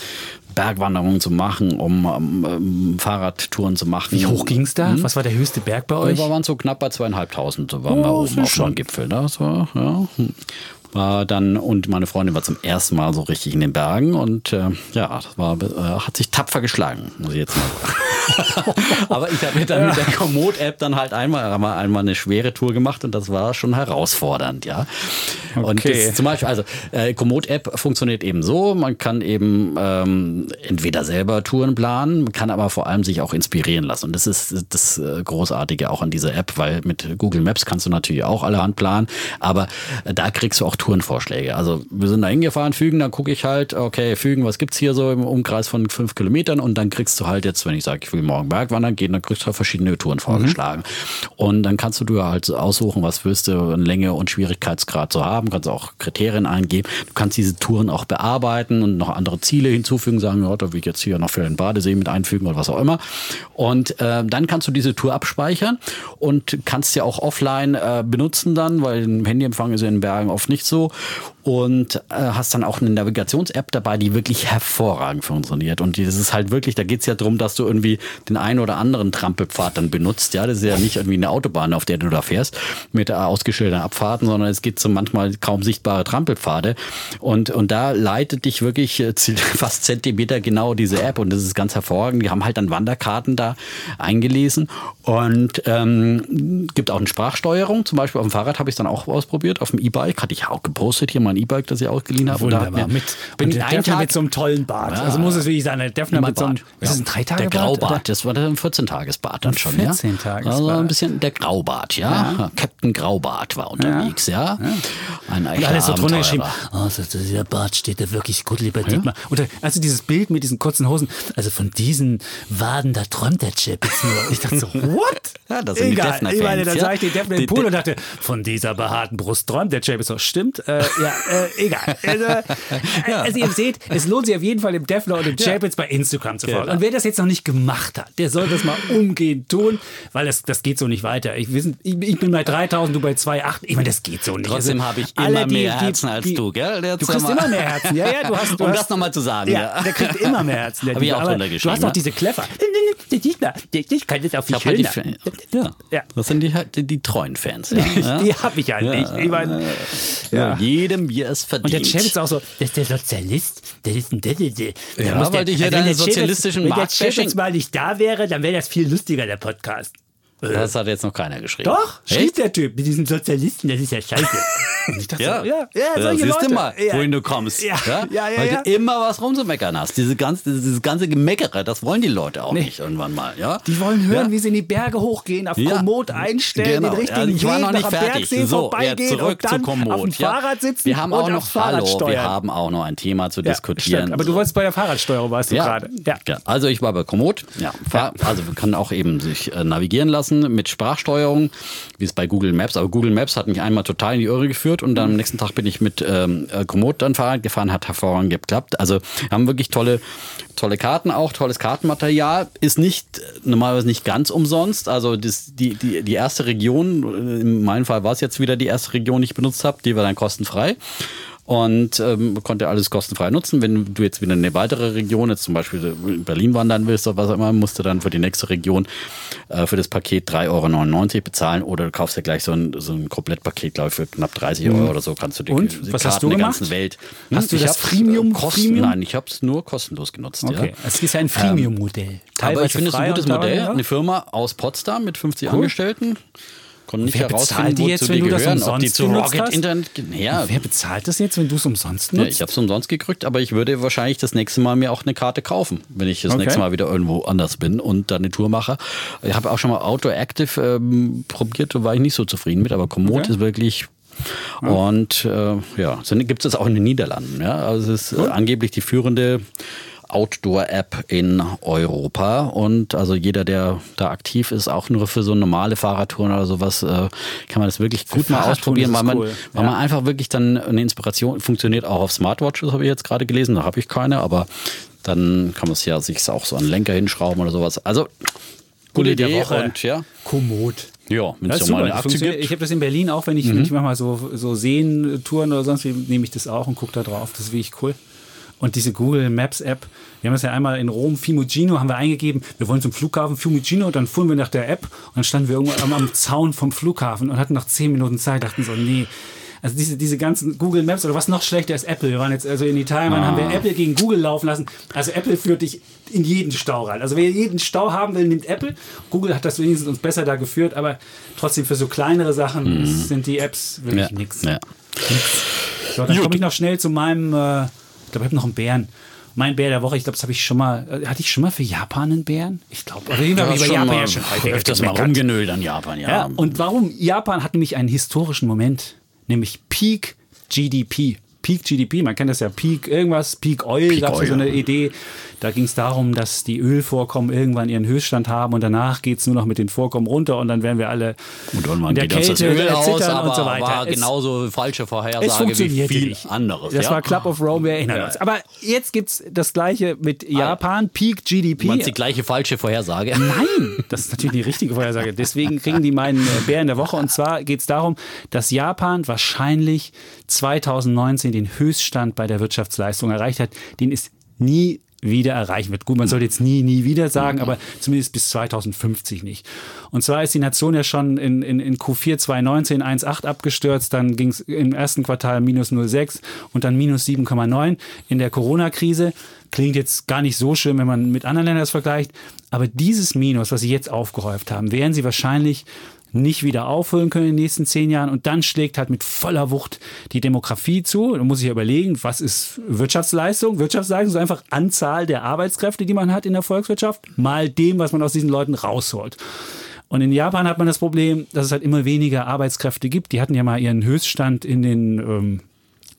Bergwanderungen zu machen, um ähm, ähm, Fahrradtouren zu machen. Wie hoch ging es da? Was war der höchste Berg bei euch? Wir waren so knapp bei zweieinhalbtausend, so waren Oh, wir oben auf schon. Gipfel. Ne? Das war, ja. War dann, und meine Freundin war zum ersten Mal so richtig in den Bergen und äh, ja, das war, äh, hat sich tapfer geschlagen, muss ich jetzt mal sagen. *laughs* Aber ich habe mir dann mit der Komoot-App dann halt einmal, einmal, einmal eine schwere Tour gemacht und das war schon herausfordernd, ja. Und Okay. das, zum Beispiel, also äh, Komoot-App funktioniert eben so, man kann eben ähm, entweder selber Touren planen, man kann aber vor allem sich auch inspirieren lassen. Und das ist das äh, Großartige auch an dieser App, weil mit Google Maps kannst du natürlich auch allerhand planen, aber äh, da kriegst du auch Tourenvorschläge. Also wir sind da hingefahren, Fügen, dann gucke ich halt, okay, Fügen, was gibt's hier so im Umkreis von fünf Kilometern und dann kriegst du halt jetzt, wenn ich sage, ich will morgen Bergwandern gehen, dann kriegst du halt verschiedene Touren vorgeschlagen. Und dann kannst du dir halt aussuchen, was willst du in Länge und Schwierigkeitsgrad so haben, kannst auch Kriterien eingeben. Du kannst diese Touren auch bearbeiten und noch andere Ziele hinzufügen, sagen, ja, da will ich jetzt hier noch für den Badesee mit einfügen oder was auch immer. Und äh, dann kannst du diese Tour abspeichern und kannst sie auch offline äh, benutzen dann, weil ein Handyempfang ist ja in den Bergen oft nicht so. Und äh, hast dann auch eine Navigations-App dabei, die wirklich hervorragend funktioniert. Und das ist halt wirklich, da geht's ja drum, dass du irgendwie den einen oder anderen Trampelpfad dann benutzt. Ja, das ist ja nicht irgendwie eine Autobahn, auf der du da fährst, mit ausgeschilderten Abfahrten, sondern es geht so manchmal kaum sichtbare Trampelpfade. Und, und da leitet dich wirklich äh, *laughs* fast Zentimeter genau diese App. Und das ist ganz hervorragend. Die haben halt dann Wanderkarten da eingelesen. Und ähm, gibt auch eine Sprachsteuerung. Zum Beispiel auf dem Fahrrad habe ich es dann auch ausprobiert. Auf dem E-Bike hatte ich auch gepostet, hier mein E-Bike, das ich ausgeliehen habe. Und da hat Wunderbar. mir- Mit, bin und der einen Tag mit so einem tollen Bart. Ja. Also muss es wirklich sein, der Defner mit so einem, Bart. ist das ein Der Dreitagebart? Graubart, das war ein 14-Tages-Bart dann schon. Ja? 14-Tagesbart. Also ein bisschen der Graubart, ja. Captain Graubart war unterwegs, ja. Ein Und alles so drunter geschrieben, Abenteurer. oh, so, so, dieser Bart steht da wirklich gut, lieber Dietmar. Und da- also dieses Bild mit diesen kurzen Hosen, also von diesen Waden, da träumt der Chip jetzt nur. Ich dachte so, *laughs* what? Ja, das sind die Egal. Defner-Fans, Ich meine, dann ja. sah ich den Defner im Die- Pool die- und dachte, von dieser behaarten Brust träumt der Chip. So, stimmt, äh, ja, äh, egal. Also, äh, also ihr seht, es lohnt sich auf jeden Fall dem Defner und dem Chapitz bei Instagram zu folgen. Genau. Und wer das jetzt noch nicht gemacht hat, der soll das mal umgehend tun, weil das, das geht so nicht weiter. Ich, wissen, ich, ich bin bei 3000, du bei 2,8. Ich meine, das geht so nicht. Trotzdem Also, habe ich alle, immer die- mehr die- Herzen als die- du, gell? Jetzt Du kriegst immer mehr Herzen. Ja, ja, du hast. Du Um hast, das nochmal zu sagen, Ja, ja. der kriegt immer mehr Herzen. Der Hab ich auch Aber Du hast auch ne? diese Clever. Ich kann das hab halt die. Fa- ja, Ja. das sind die, die, die treuen Fans. Ja, ja. Die habe ich halt nicht. Ich meine, Ja. Jedem, wie es und der verdient. Chapitz auch so, das ist der Sozialist, das ist ein der, der, der, der Ja, weil die hier wenn deine der sozialistischen Wenn der Marktbashing- Chapitz mal nicht da wäre, dann wäre das viel lustiger, der Podcast. Das hat jetzt noch keiner geschrieben. Doch, schrieb Echt? der Typ mit diesen Sozialisten, das ist ja scheiße. *laughs* Und ich dachte Ja, so, ja, ja, solche siehst Leute. du mal, ja. wohin du kommst. Ja, ja, ja, Weil ja. du immer was rumzumeckern hast. Diese ganze, dieses ganze Gemeckere, das wollen die Leute auch nicht irgendwann mal. Ja? Die wollen hören, ja? wie sie in die Berge hochgehen, auf Ja. Komoot einstellen, Genau. den richtigen Ja, ich war noch nicht fertig. So, vorbeigehen zurück und zu Komoot. auf dem ja. Fahrrad sitzen Wir haben und auch noch, hallo, wir haben auch noch ein Thema zu Ja, diskutieren. stimmt. Aber du wolltest bei der Fahrradsteuerung, warst du Ja. gerade. Ja. ja, also ich war bei Komoot. Ja, also man kann auch eben sich äh, navigieren lassen mit Sprachsteuerung, wie es bei Google Maps. Aber Google Maps hat mich einmal total in die Irre geführt und dann am nächsten Tag bin ich mit ähm, äh, Komoot dann Fahrrad gefahren, hat hervorragend geklappt. Also wir haben wirklich tolle, tolle Karten auch, tolles Kartenmaterial. Ist nicht normalerweise nicht ganz umsonst. Also das, die, die, die erste Region, äh, in meinem Fall war es jetzt wieder die erste Region, die ich benutzt habe, die war dann kostenfrei. Und ähm, konnte alles kostenfrei nutzen. Wenn du jetzt wieder in eine weitere Region, jetzt zum Beispiel in Berlin wandern willst oder was auch immer, musst du dann für die nächste Region äh, für das Paket 3,99 Euro bezahlen oder du kaufst ja gleich so ein, so ein Komplettpaket, glaube ich, für knapp 30 Euro oder so kannst du die, Und? die Was Karten hast du der ganzen Welt. Hast du Ich das Freemium- Kosten, Freemium? Nein, ich habe es nur kostenlos genutzt. Okay, Ja. es ist ja ein Freemium-Modell. Aber ich finde es ein gutes Modell. Eine Firma aus Potsdam mit 50 Cool. Angestellten. Konnten nicht Wer herausfinden, bezahlt die jetzt, wenn du das gehören. Ob die umsonst zu genutzt Rocket hast? Internet... Ja, Wer bezahlt das jetzt, wenn du es umsonst ja, nutzt? ich habe es umsonst gekriegt, aber ich würde wahrscheinlich das nächste Mal mir auch eine Karte kaufen, wenn ich das Okay. nächste Mal wieder irgendwo anders bin und dann eine Tour mache. Ich habe auch schon mal Outdoor Active ähm, probiert, da war ich nicht so zufrieden mit, aber Komoot Okay. ist wirklich... Und äh, ja, so gibt es das auch in den Niederlanden. Ja? Also es ist äh, angeblich die führende Outdoor-App in Europa. Und also jeder, der da aktiv ist, auch nur für so normale Fahrradtouren oder sowas, äh, kann man das wirklich gut mal ausprobieren, weil man, cool. weil Ja. man einfach wirklich dann eine Inspiration funktioniert auch auf Smartwatches, habe ich jetzt gerade gelesen, da habe ich keine, aber dann kann man es ja sich auch so an den Lenker hinschrauben oder sowas. Also gute Gute der Idee Woche. und ja, Komoot. ja, wenn es mal eine Aktie gibt. Ich habe das in Berlin auch, wenn ich, wenn ich manchmal so, so Seentouren oder sonst wie, nehme ich das auch und gucke da drauf. Das ist wirklich cool. Und diese Google Maps App, wir haben das ja einmal in Rom, Fiumicino, haben wir eingegeben, wir wollen zum Flughafen Fiumicino, dann fuhren wir nach der App und dann standen wir irgendwann am, am Zaun vom Flughafen und hatten noch zehn Minuten Zeit, dachten so, nee. Also diese, diese ganzen Google Maps oder was noch schlechter ist Apple. Wir waren jetzt also in Italien, dann haben wir Apple gegen Google laufen lassen. Also Apple führt dich in jeden Stau rein. Also wer jeden Stau haben will, nimmt Apple. Google hat das wenigstens uns besser da geführt, aber trotzdem für so kleinere Sachen sind die Apps wirklich Ja, nichts. ja. So, dann komme ich noch schnell zu meinem, äh, glaube, ich habe noch einen Bären. Mein Bär der Woche, ich glaube, das habe ich schon mal, äh, hatte ich schon mal für Japan einen Bären? Ich glaube, habe ich über schon Japan mal, ja schon öfters mal rumgenölt an Japan, ja. Ja, und warum? Japan hat nämlich einen historischen Moment, nämlich Peak GDP. Peak GDP, man kennt das ja, Peak irgendwas, Peak Oil, gab es so eine. Idee. Da ging es darum, dass die Ölvorkommen irgendwann ihren Höchststand haben und danach geht es nur noch mit den Vorkommen runter und dann werden wir alle und irgendwann in der geht uns das Kälte Öl aus, aber und so weiter. war Es- genauso falsche Vorhersage wie viel nicht. anderes. Das ja? war Club of Rome, wir erinnern Ja. uns. Aber jetzt gibt es das gleiche mit Japan, Peak GDP. Du meinst die gleiche falsche Vorhersage? Nein, das ist natürlich die richtige Vorhersage. Deswegen kriegen die meinen äh, Bär in der Woche. Und zwar geht es darum, dass Japan wahrscheinlich 2019 den Höchststand bei der Wirtschaftsleistung erreicht hat, den es nie wieder erreichen wird. Gut, man sollte jetzt nie, nie wieder sagen, aber zumindest bis 2050 nicht. Und zwar ist die Nation ja schon in, in, in Q4 2019 1,8 abgestürzt, dann ging es im ersten Quartal minus 0,6 und dann minus 7,9 in der Corona-Krise. Klingt jetzt gar nicht so schön, wenn man mit anderen Ländern das vergleicht, aber dieses Minus, was sie jetzt aufgehäuft haben, werden sie wahrscheinlich nicht wieder aufholen können in den nächsten zehn Jahren. Und dann schlägt halt mit voller Wucht die Demografie zu. Da muss ich ja überlegen, was ist Wirtschaftsleistung? Wirtschaftsleistung ist einfach Anzahl der Arbeitskräfte, die man hat in der Volkswirtschaft, mal dem, was man aus diesen Leuten rausholt. Und in Japan hat man das Problem, dass es halt immer weniger Arbeitskräfte gibt. Die hatten ja mal ihren Höchststand in den ähm,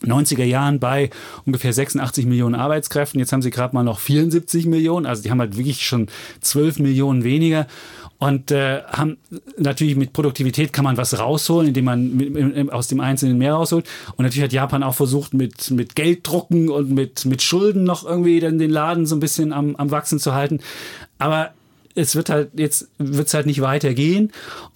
90er Jahren bei ungefähr 86 Millionen Arbeitskräften. Jetzt haben sie gerade mal noch 74 Millionen. Also die haben halt wirklich schon 12 Millionen weniger. Und äh, haben natürlich mit Produktivität kann man was rausholen, indem man mit, mit, aus dem Einzelnen mehr rausholt. Und natürlich hat Japan auch versucht, mit, mit Gelddrucken und mit, mit Schulden noch irgendwie dann den Laden so ein bisschen am, am Wachsen zu halten. Aber es wird halt jetzt wird's halt nicht weitergehen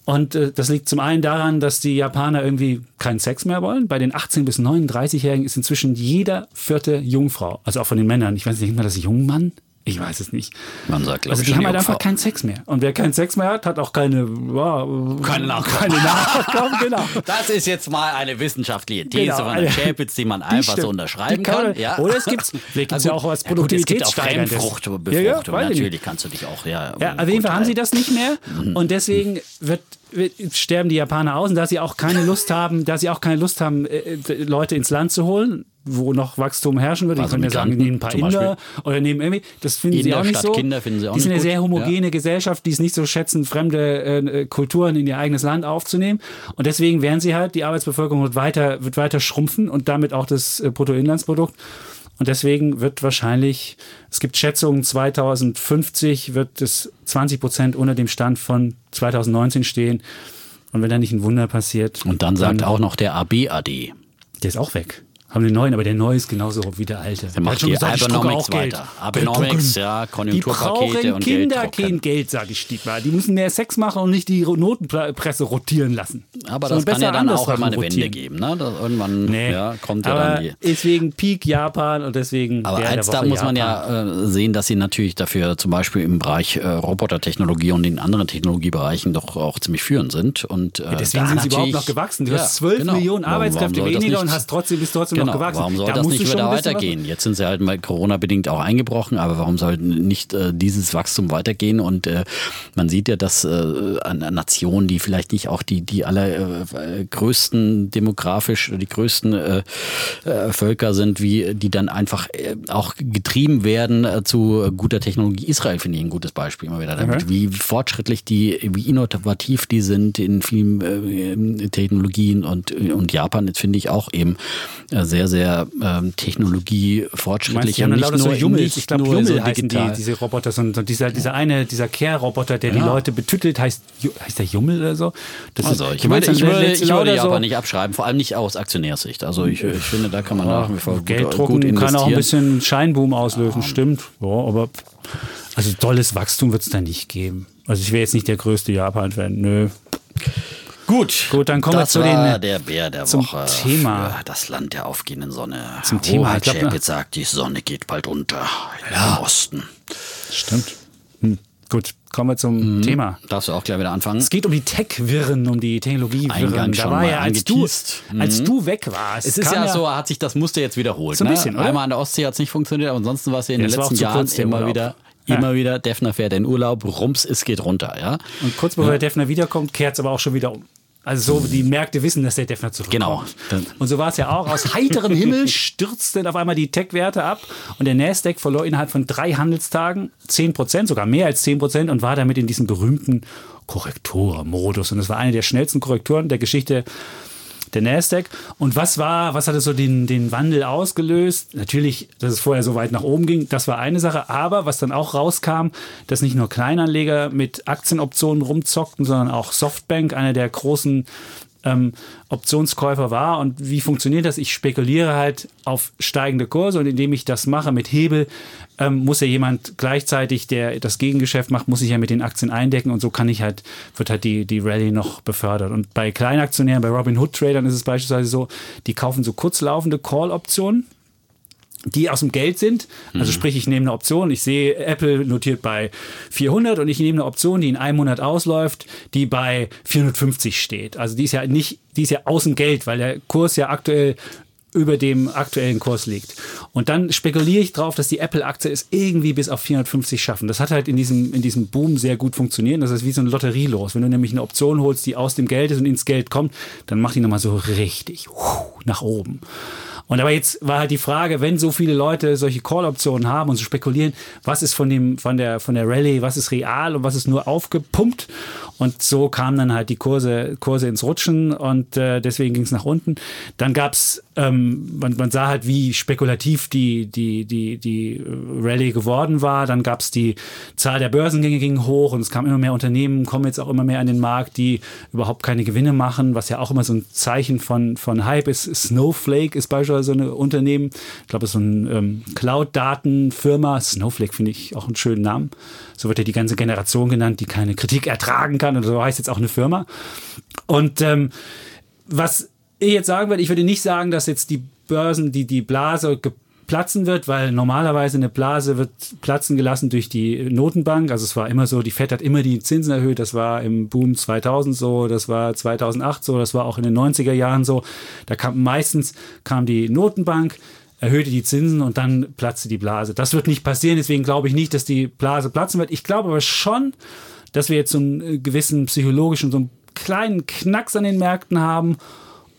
und äh, das liegt zum einen daran, dass die Japaner irgendwie keinen Sex mehr wollen. Bei den 18 bis 39-Jährigen ist inzwischen jeder vierte Jungfrau, also auch von den Männern. Ich weiß nicht, man das Jungmann? Ich weiß es nicht. Man sagt, Also die haben halt einfach keinen Sex mehr. Und wer keinen Sex mehr hat, hat auch keine, ja, Keine Nachkommen. keine Nachkommen. *laughs* Genau. Das ist jetzt mal eine wissenschaftliche These Genau, von der Chapitz, die man Die einfach stimmt. so unterschreiben kann. man- Ja. Oder es gibt *laughs* vielleicht Na ja auch was ja gut, es gibt auch Produktivitätssteigerndes. Fremdfrucht, Ja, Natürlich nicht. kannst du dich auch, ja. Ja, auf jeden Fall haben sie das nicht mehr. Mhm. Und deswegen wird, wird, sterben die Japaner aus. Und da sie auch keine Lust haben, da sie auch keine Lust haben, äh, äh, Leute ins Land zu holen, wo noch Wachstum herrschen wird. Also die können ja sagen, nehmen ein paar Inder oder nehmen irgendwie. Das finden sie Inder auch nicht statt so. Kinder finden sie auch die sind eine sehr homogene Gesellschaft, die es nicht so schätzen, fremde äh, Kulturen in ihr eigenes Land aufzunehmen. Und deswegen werden sie halt, die Arbeitsbevölkerung wird weiter, wird weiter schrumpfen und damit auch das äh, Bruttoinlandsprodukt. Und deswegen wird wahrscheinlich, es gibt Schätzungen, 2050 wird es 20 Prozent unter dem Stand von 2019 stehen. Und wenn da nicht ein Wunder passiert, Und dann sagt auch noch der ABAD. der ist auch weg. Haben den neuen, aber der neue ist genauso wie der alte. Der macht die Abenomics weiter. Abenomics, ja, Konjunkturpakete und Kinder Geld kein Geld, sage ich Stiegmar. Die müssen mehr Sex machen und nicht die Notenpresse rotieren lassen. Aber das kann ja dann auch immer eine rotieren. Wende geben. Ne? Das irgendwann nee. ja, kommt ja aber dann die. Deswegen Peak Japan und deswegen. Aber eins da muss man ja äh, sehen, dass sie natürlich dafür zum Beispiel im Bereich äh, Robotertechnologie und in anderen Technologiebereichen doch auch ziemlich führend sind. Und, äh, ja, deswegen sind sie überhaupt noch gewachsen. Du ja, hast 12 genau. Millionen Arbeitskräfte weniger und hast trotzdem, bist trotzdem genau. noch gewachsen. Warum soll da das nicht wieder weitergehen? Jetzt sind sie halt mal Corona-bedingt auch eingebrochen, aber warum soll nicht äh, dieses Wachstum weitergehen? Und äh, man sieht ja, dass äh, Nationen, die vielleicht nicht auch die, die allergrößten äh, demografisch, die größten äh, äh, Völker sind, wie die dann einfach auch getrieben werden zu guter Technologie. Israel finde ich ein gutes Beispiel immer wieder damit, okay. wie fortschrittlich die, wie innovativ die sind in vielen Technologien und, und Japan, jetzt finde ich auch eben sehr, sehr ähm, Technologie fortschrittlich. Ja, nicht nur, so Jummel, nicht ich glaube, Jummel so heißen die, diese Roboter, sondern dieser, dieser eine, dieser Care-Roboter, der ja. die Leute betüttelt, heißt, heißt der Jummel oder so? Das also, ist, ich, würde, ich, würde, ich würde Japan so? nicht abschreiben, vor allem nicht aus Aktionärssicht. Also ich, ich finde, da kann man ja, nach wie vor Geld gut, drucken gut investieren. kann auch ein bisschen Scheinboom auslösen, ja. stimmt. Ja, aber also tolles Wachstum wird es da nicht geben. Also ich wäre jetzt nicht der größte Japan-Fan, nö. Gut, gut, dann kommen wir zu den der Bär der zum Woche Thema. das Land der aufgehenden Sonne. Zum Thema. Ich glaube, jetzt sagt, die Sonne geht bald unter ja. im Osten. Stimmt. Hm. Gut, kommen wir zum mhm. Thema. Darfst du auch gleich wieder anfangen? Es geht um die Tech-Wirren, um die Technologie-Wirren. Da war ja, als du, mhm. als du weg warst. Es ist ja, ja, so, hat sich das Muster jetzt wiederholt. So ein bisschen, ne? Einmal an der Ostsee hat es nicht funktioniert, aber ansonsten war es ja in ja, den letzten Jahren immer Urlaub. wieder immer wieder, Defner fährt in Urlaub, rums, es geht runter, ja. Und kurz bevor ja. der Defner wiederkommt, kehrt es aber auch schon wieder um. Also so, die Märkte wissen, dass der Defner zurückkommt. Genau. Und so war es ja auch. Aus heiterem Himmel *laughs* stürzten auf einmal die Tech-Werte ab und der Nasdaq verlor innerhalb von drei Handelstagen 10 Prozent, sogar mehr als 10 Prozent und war damit in diesem berühmten Korrekturmodus. Und das war eine der schnellsten Korrekturen der Geschichte der Nasdaq. Und was war, was hatte so den, den Wandel ausgelöst? Natürlich, dass es vorher so weit nach oben ging, das war eine Sache. Aber was dann auch rauskam, dass nicht nur Kleinanleger mit Aktienoptionen rumzockten, sondern auch Softbank, einer der großen ähm, Optionskäufer war. Und wie funktioniert das? Ich spekuliere halt auf steigende Kurse und indem ich das mache mit Hebel, ähm, muss ja jemand gleichzeitig, der das Gegengeschäft macht, muss sich ja mit den Aktien eindecken und so kann ich halt, wird halt die, die Rallye noch befördert. Und bei Kleinaktionären, bei Robinhood-Tradern ist es beispielsweise so, die kaufen so kurzlaufende Call-Optionen die aus dem Geld sind. Also mhm. sprich, ich nehme eine Option, ich sehe, Apple notiert bei 400 und ich nehme eine Option, die in einem Monat ausläuft, die bei 450 steht. Also die ist ja nicht, die ist ja aus dem Geld, weil der Kurs ja aktuell über dem aktuellen Kurs liegt. Und dann spekuliere ich drauf, dass die Apple-Aktie es irgendwie bis auf 450 schaffen. Das hat halt in diesem, in diesem Boom sehr gut funktioniert. Das ist wie so ein Lotterielos. Wenn du nämlich eine Option holst, die aus dem Geld ist und ins Geld kommt, dann macht die nochmal so richtig nach oben. Und aber jetzt war halt die Frage, wenn so viele Leute solche Call-Optionen haben und so spekulieren, was ist von dem, von der, von der Rallye, was ist real und was ist nur aufgepumpt. Und so kamen dann halt die Kurse, Kurse ins Rutschen und äh, deswegen ging es nach unten. Dann gab's, ähm, man, man sah halt, wie spekulativ die, die, die, die Rallye geworden war. Dann gab's die Zahl der Börsengänge ging hoch und es kamen immer mehr Unternehmen, kommen jetzt auch immer mehr an den Markt, die überhaupt keine Gewinne machen, was ja auch immer so ein Zeichen von, von Hype ist. Snowflake ist beispielsweise so ein Unternehmen. Ich glaube, so ein ähm, Cloud-Datenfirma. Snowflake finde ich auch einen schönen Namen. So wird ja die ganze Generation genannt, die keine Kritik ertragen kann. Und so heißt jetzt auch eine Firma. Und ähm, was ich jetzt sagen würde, ich würde nicht sagen, dass jetzt die Börsen, die, die Blase platzen wird, weil normalerweise eine Blase wird platzen gelassen durch die Notenbank. Also es war immer so, die Fed hat immer die Zinsen erhöht. Das war im Boom 2000 so, das war 2008 so, das war auch in den 90er Jahren so. Da kam meistens kam die Notenbank, erhöhte die Zinsen und dann platzte die Blase. Das wird nicht passieren, deswegen glaube ich nicht, dass die Blase platzen wird. Ich glaube aber schon, dass wir jetzt so einen äh, gewissen psychologischen, so einen kleinen Knacks an den Märkten haben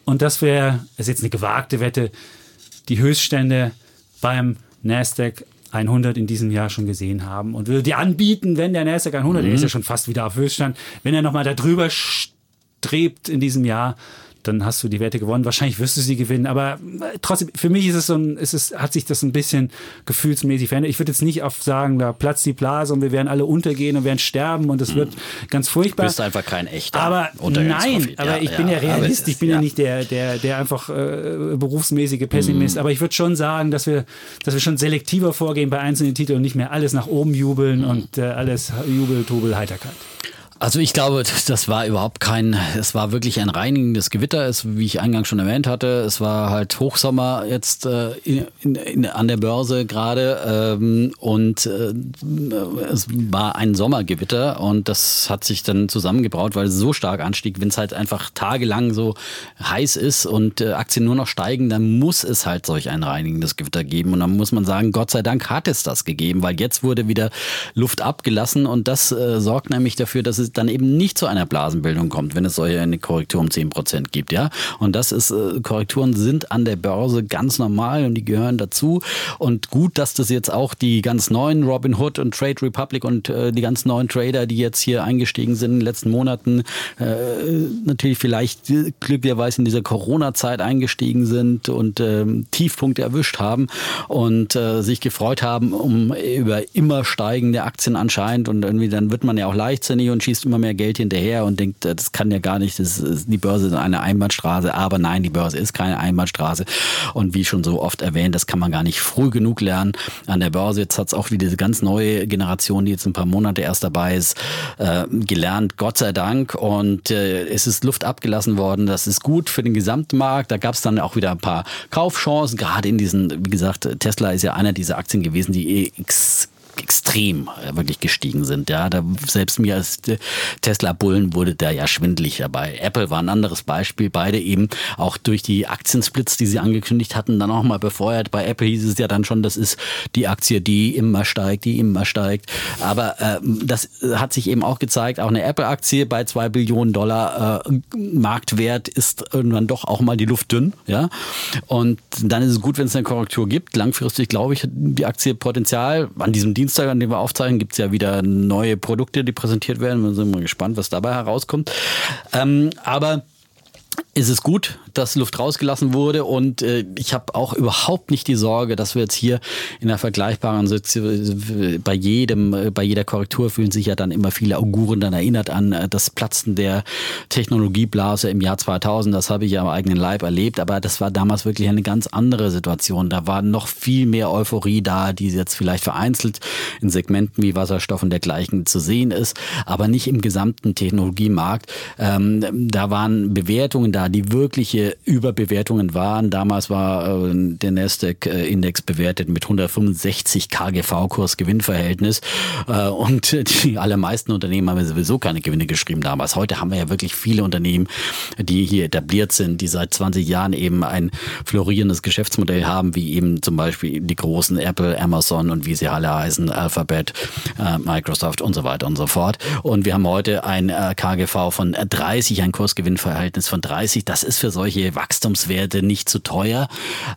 und dass wir, das ist jetzt eine gewagte Wette, die Höchststände beim Nasdaq 100 in diesem Jahr schon gesehen haben und würde die anbieten, wenn der Nasdaq 100, mhm. der ist ja schon fast wieder auf Höchststand, wenn er nochmal da drüber strebt in diesem Jahr, dann hast du die Werte gewonnen. Wahrscheinlich wirst du sie gewinnen, aber äh, trotzdem, für mich ist es so ein, ist es, hat sich das ein bisschen gefühlsmäßig verändert. Ich würde jetzt nicht auf sagen, da platzt die Blase und wir werden alle untergehen und werden sterben und es wird ganz furchtbar. Du bist einfach kein echter Aber nein, aber ja, ich bin ja, ja Realist, ich bin ja, ja nicht der, der, der einfach äh, berufsmäßige Pessimist. Mhm. Aber ich würde schon sagen, dass wir, dass wir schon selektiver vorgehen bei einzelnen Titeln und nicht mehr alles nach oben jubeln mhm. und äh, alles Jubel, Trubel, Heiterkeit. Also ich glaube, *laughs* das war überhaupt kein, es war wirklich ein reinigendes Gewitter, es, wie ich eingangs schon erwähnt hatte. Es war halt Hochsommer jetzt äh, in, in, in, an der Börse gerade ähm, und äh, es war ein Sommergewitter und das hat sich dann zusammengebraut, weil es so stark anstieg. Wenn es halt einfach tagelang so heiß ist und äh, Aktien nur noch steigen, dann muss es halt solch ein reinigendes Gewitter geben. Und dann muss man sagen, Gott sei Dank hat es das gegeben, weil jetzt wurde wieder Luft abgelassen und das äh, sorgt nämlich dafür, dass es dann eben nicht zu einer Blasenbildung kommt, wenn es solche eine Korrektur um 10% gibt, ja. Und das ist, äh, Korrekturen sind an der Börse ganz normal und die gehören dazu. Und gut, dass das jetzt auch die ganz neuen Robin Hood und Trade Republic und äh, die ganz neuen Trader, die jetzt hier eingestiegen sind in den letzten Monaten, äh, natürlich vielleicht glücklicherweise in dieser Corona-Zeit eingestiegen sind und äh, Tiefpunkte erwischt haben und sich gefreut haben um über immer steigende Aktien anscheinend und irgendwie dann wird man ja auch leichtsinnig und schießt immer mehr Geld hinterher und denkt, äh, das kann ja gar nicht, das ist, die Börse ist eine Einbahnstraße, aber nein, die Börse ist keine Einbahnstraße. Und wie schon so oft erwähnt, das kann man gar nicht früh genug lernen an der Börse. Jetzt hat es auch wieder diese ganz neue Generation, die jetzt ein paar Monate erst dabei ist, äh, gelernt, Gott sei Dank. Und äh, es ist Luft abgelassen worden. Das ist gut für den Gesamtmarkt. Da gab es dann auch wieder ein paar Kaufchancen, gerade in diesen, wie gesagt, Tesla ist ja einer dieser Aktien gewesen, die ex extrem äh, wirklich gestiegen sind. Ja, da, selbst mir als Tesla-Bullen wurde da ja schwindlig dabei. Apple war ein anderes Beispiel. Beide eben auch durch die Aktiensplits, die sie angekündigt hatten, dann auch mal befeuert. Bei Apple hieß es ja dann schon, das ist die Aktie, die immer steigt, die immer steigt. Aber äh, das hat sich eben auch gezeigt, auch eine Apple-Aktie bei zwei Billionen Dollar äh, Marktwert ist irgendwann doch auch mal die Luft dünn. Ja, und dann ist es gut, wenn es eine Korrektur gibt. Langfristig glaube ich, die Aktie Potenzial an diesem Dienstag, an dem wir aufzeichnen, gibt es ja wieder neue Produkte, die präsentiert werden. Wir sind mal gespannt, was dabei herauskommt. Ähm, aber ist es gut, dass Luft rausgelassen wurde und äh, ich habe auch überhaupt nicht die Sorge, dass wir jetzt hier in einer vergleichbaren Situation bei jedem, äh, bei jeder Korrektur fühlen sich ja dann immer viele Auguren dann erinnert an äh, das Platzen der Technologieblase im Jahr 2000. Das habe ich ja am eigenen Leib erlebt, aber das war damals wirklich eine ganz andere Situation. Da war noch viel mehr Euphorie da, die jetzt vielleicht vereinzelt in Segmenten wie Wasserstoff und dergleichen zu sehen ist, aber nicht im gesamten Technologiemarkt. Ähm, da waren Bewertungen da, die wirkliche Überbewertungen waren. Damals war äh, der Nasdaq-Index bewertet mit 165 KGV-Kurs Gewinnverhältnis äh, und die allermeisten Unternehmen haben sowieso keine Gewinne geschrieben damals. Heute haben wir ja wirklich viele Unternehmen, die hier etabliert sind, die seit 20 Jahren eben ein florierendes Geschäftsmodell haben, wie eben zum Beispiel die großen Apple, Amazon und wie sie alle heißen, Alphabet, äh, Microsoft und so weiter und so fort. Und wir haben heute ein äh, KGV von 30, ein Kursgewinnverhältnis von 30 30, das ist für solche Wachstumswerte nicht zu teuer.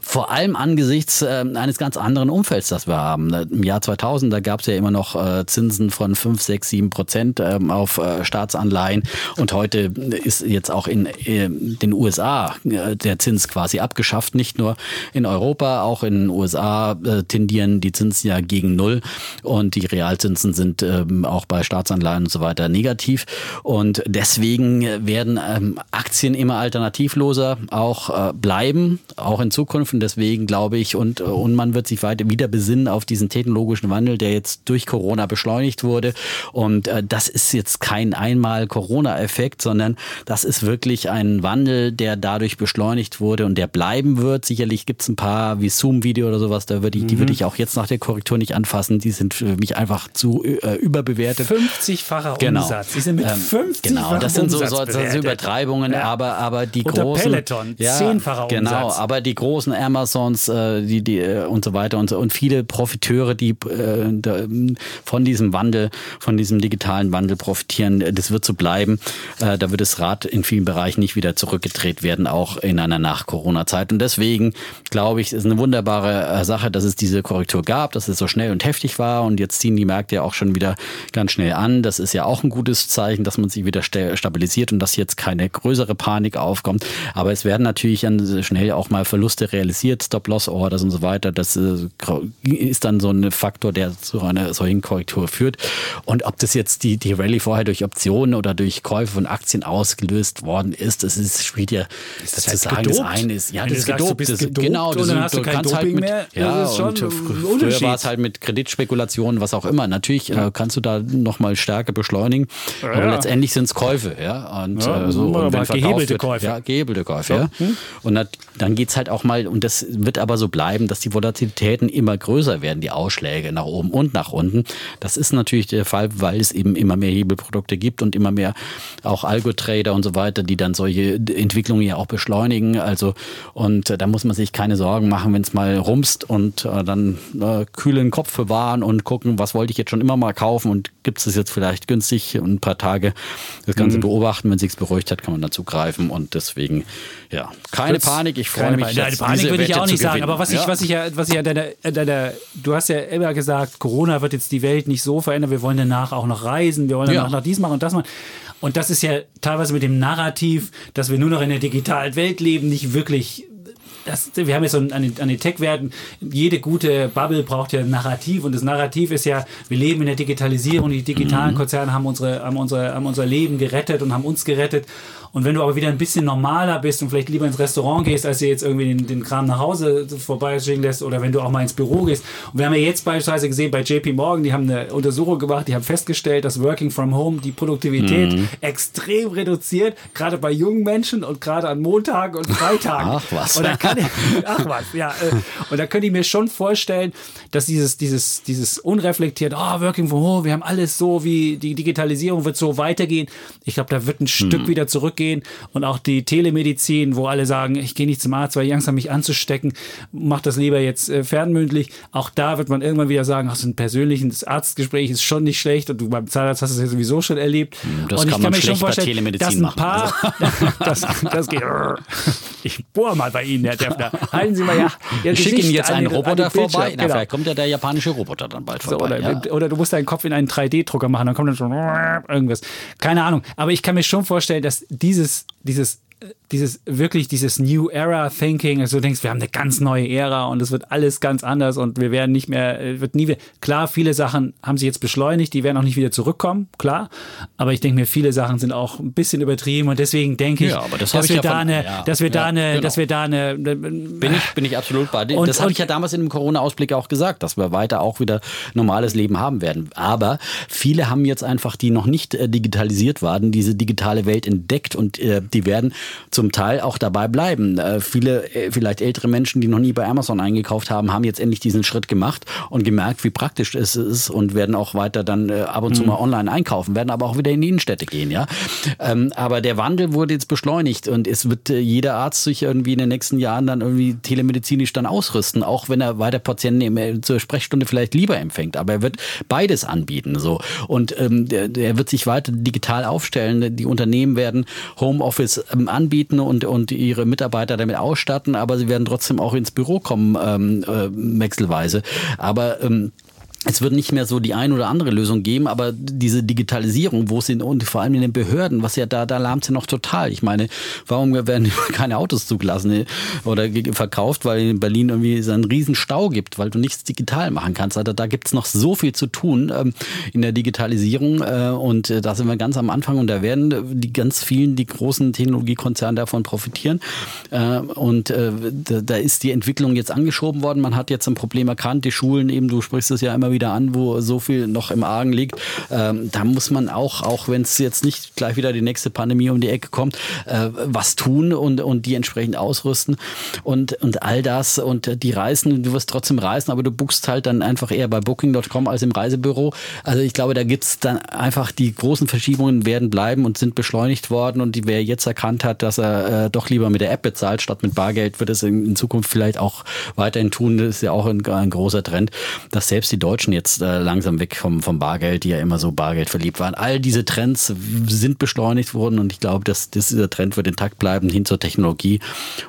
Vor allem angesichts äh, eines ganz anderen Umfelds, das wir haben. Im Jahr 2000, da gab es ja immer noch äh, Zinsen von 5, 6, 7 Prozent ähm, auf äh, Staatsanleihen. Und heute ist jetzt auch in äh, den USA äh, der Zins quasi abgeschafft. Nicht nur in Europa, auch in den USA äh, tendieren die Zinsen ja gegen Null. Und die Realzinsen sind ähm, auch bei Staatsanleihen und so weiter negativ. Und deswegen werden ähm, Aktien immer alternativloser auch äh, bleiben, auch in Zukunft. Und deswegen glaube ich, und, und man wird sich weiter wieder besinnen auf diesen technologischen Wandel, der jetzt durch Corona beschleunigt wurde. Und äh, das ist jetzt kein einmal Corona-Effekt, sondern das ist wirklich ein Wandel, der dadurch beschleunigt wurde und der bleiben wird. Sicherlich gibt es ein paar wie Zoom-Video oder sowas, da würde ich, mhm. die würde ich auch jetzt nach der Korrektur nicht anfassen. Die sind für mich einfach zu äh, überbewertet. 50-facher genau. Umsatz. Die sind mit 50 ähm, Genau, das sind so, so, so Übertreibungen, ja. aber, aber aber die Unter großen Peloton, ja, zehnfacher genau, Umsatz. aber die großen Amazons, äh, die die äh, und so weiter und so und viele Profiteure, die äh, von diesem Wandel, von diesem digitalen Wandel profitieren, das wird so bleiben. Äh, da wird das Rad in vielen Bereichen nicht wieder zurückgedreht werden, auch in einer Nach-Corona-Zeit. Und deswegen glaube ich, ist eine wunderbare äh, Sache, dass es diese Korrektur gab, dass es so schnell und heftig war und jetzt ziehen die Märkte ja auch schon wieder ganz schnell an. Das ist ja auch ein gutes Zeichen, dass man sich wieder stabilisiert und dass jetzt keine größere Panik aufkommt. Aber es werden natürlich dann schnell auch mal Verluste realisiert, Stop-Loss-Orders und so weiter. Das äh, ist dann so ein Faktor, der zu einer solchen Korrektur führt. Und ob das jetzt die, die Rallye vorher durch Optionen oder durch Käufe von Aktien ausgelöst worden ist, das ist ja Ist das das zu halt sagen, das gedopt? eine ist, ja, das ist sagst, gedopt. bist Das, gedopt genau, und das, dann ist- hast du kein kannst halt Doping mit, mehr, ja, das ist schon und früher war es halt mit Kreditspekulationen, was auch immer. Natürlich äh, kannst du da nochmal stärker beschleunigen, aber ja. letztendlich sind es Käufe, ja. Und, Ja, äh, so, aber und wenn verkauft wird, Käufe. Ja, gehebelte Käufe, ja. Und dat, dann geht's halt auch mal, und das wird aber so bleiben, dass die Volatilitäten immer größer werden, die Ausschläge nach oben und nach unten. Das ist natürlich der Fall, weil es eben immer mehr Hebelprodukte gibt und immer mehr auch Algo-Trader und so weiter, die dann solche Entwicklungen ja auch beschleunigen. Also, und äh, da muss man sich keine Sorgen machen, wenn es mal rumst und äh, dann äh, kühlen Kopf bewahren und gucken, was wollte ich jetzt schon immer mal kaufen und gibt es jetzt vielleicht günstig und ein paar Tage das Ganze beobachten. Wenn sich's beruhigt hat, kann man dann zugreifen und deswegen, ja, keine Wird's- Panik. Ich freue Keine mich, Nein, Panik würde ich Wette auch nicht sagen. Aber was ich, Ja. was ich ja, was ich ja deiner, deiner, du hast ja immer gesagt, Corona wird jetzt die Welt nicht so verändern. Wir wollen danach auch noch reisen. Wir wollen danach Ja. noch dies machen und das machen. Und das ist ja teilweise mit dem Narrativ, dass wir nur noch in der digitalen Welt leben, nicht wirklich das, wir haben jetzt so an den, an den Tech-Werten, jede gute Bubble braucht ja ein Narrativ und das Narrativ ist ja, wir leben in der Digitalisierung, die digitalen Konzerne haben, unsere, haben, unsere, haben unser Leben gerettet und haben uns gerettet. Und wenn du aber wieder ein bisschen normaler bist und vielleicht lieber ins Restaurant gehst, als dir jetzt irgendwie den, den Kram nach Hause vorbeischicken lässt oder wenn du auch mal ins Büro gehst. Und wir haben ja jetzt beispielsweise gesehen bei JP Morgan, die haben eine Untersuchung gemacht, die haben festgestellt, dass Working from Home die Produktivität Mhm. extrem reduziert, gerade bei jungen Menschen und gerade an Montagen und Freitagen. Ach, was. Und da kann ich, ach was, ja. Äh, und da könnte ich mir schon vorstellen, dass dieses, dieses, dieses unreflektiert, oh, Working from Home, wir haben alles so, wie die Digitalisierung wird so weitergehen. Ich glaube, da wird ein Stück wieder zurückgehen und auch die Telemedizin, wo alle sagen, ich gehe nicht zum Arzt, weil ich Angst habe, mich anzustecken, mach das lieber jetzt äh, fernmündlich. Auch da wird man irgendwann wieder sagen, ach, so ein persönliches Arztgespräch ist schon nicht schlecht und du beim Zahnarzt hast es ja sowieso schon erlebt. das und kann man schlecht bei Telemedizin dass ein machen. paar, *laughs* das, das geht. Ich bohr mal bei Ihnen, Herr Defner. Halten Sie mal ja. Ich schicke Ihnen jetzt einen Roboter vorbei. Na, Genau. vielleicht kommt ja der japanische Roboter dann bald So, vorbei. oder, ja. oder du musst deinen Kopf in einen 3D-Drucker machen, dann kommt dann schon irgendwas. Keine Ahnung. Aber ich kann mir schon vorstellen, dass dieses, dieses, äh, dieses wirklich dieses New Era Thinking, also du denkst, wir haben eine ganz neue Ära und es wird alles ganz anders und wir werden nicht mehr, äh, wird nie wieder. Klar, viele Sachen haben sich jetzt beschleunigt, die werden auch nicht wieder zurückkommen, klar. Aber ich denke mir, viele Sachen sind auch ein bisschen übertrieben und deswegen denke ich, Ja, das dass, ich wir ja da von- eine, ja, dass wir da eine, genau. dass wir da eine, Bin ich, bin ich absolut bei dir. Das habe ich ja damals in dem Corona-Ausblick auch gesagt, dass wir weiter auch wieder normales Leben haben werden. Aber viele haben jetzt einfach, die noch nicht äh, digitalisiert waren, diese digitale Welt entdeckt und äh, die werden zum Teil auch dabei bleiben. Äh, viele, äh, vielleicht ältere Menschen, die noch nie bei Amazon eingekauft haben, haben jetzt endlich diesen Schritt gemacht und gemerkt, wie praktisch es ist und werden auch weiter dann äh, ab und zu mal online einkaufen, werden aber auch wieder in die Innenstädte gehen, ja. Ähm, aber der Wandel wurde jetzt beschleunigt und es wird äh, jeder Arzt sich irgendwie in den nächsten Jahren dann irgendwie telemedizinisch dann ausrüsten, auch wenn er weiter Patienten im, äh, zur Sprechstunde vielleicht lieber empfängt. Aber er wird beides anbieten, so. Und ähm, der wird sich weiter digital aufstellen. Die Unternehmen werden Homeoffice ähm, anbieten und, und ihre Mitarbeiter damit ausstatten, aber sie werden trotzdem auch ins Büro kommen, ähm, äh, wechselweise. Aber ähm, es wird nicht mehr so die ein oder andere Lösung geben, aber diese Digitalisierung, wo es in, und vor allem in den Behörden, was ja da, da lahmt ja noch total. Ich meine, warum werden *laughs* keine Autos zugelassen äh, oder verkauft, weil in Berlin irgendwie es einen riesen Stau gibt, weil du nichts digital machen kannst. Also da gibt's noch so viel zu tun ähm, in der Digitalisierung äh, und äh, da sind wir ganz am Anfang und da werden die ganz vielen, die großen Technologiekonzerne davon profitieren. Äh, und äh, da, da ist die Entwicklung jetzt angeschoben worden. Man hat jetzt ein Problem erkannt, die Schulen eben, du sprichst es ja immer wieder an, wo so viel noch im Argen liegt. Ähm, da muss man auch, auch wenn es jetzt nicht gleich wieder die nächste Pandemie um die Ecke kommt, äh, was tun und, und die entsprechend ausrüsten und, und all das und die Reisen, du wirst trotzdem reisen, aber du buchst halt dann einfach eher bei Booking.com als im Reisebüro. Also ich glaube, da gibt's dann einfach die großen Verschiebungen werden bleiben und sind beschleunigt worden und wer jetzt erkannt hat, dass er äh, doch lieber mit der App bezahlt statt mit Bargeld, wird es in, in Zukunft vielleicht auch weiterhin tun. Das ist ja auch ein, ein großer Trend, dass selbst die Deutschen Deutschen jetzt äh, langsam weg vom, vom Bargeld, die ja immer so Bargeld verliebt waren. All diese Trends sind beschleunigt worden und ich glaube, dass, dass dieser Trend wird intakt bleiben hin zur Technologie.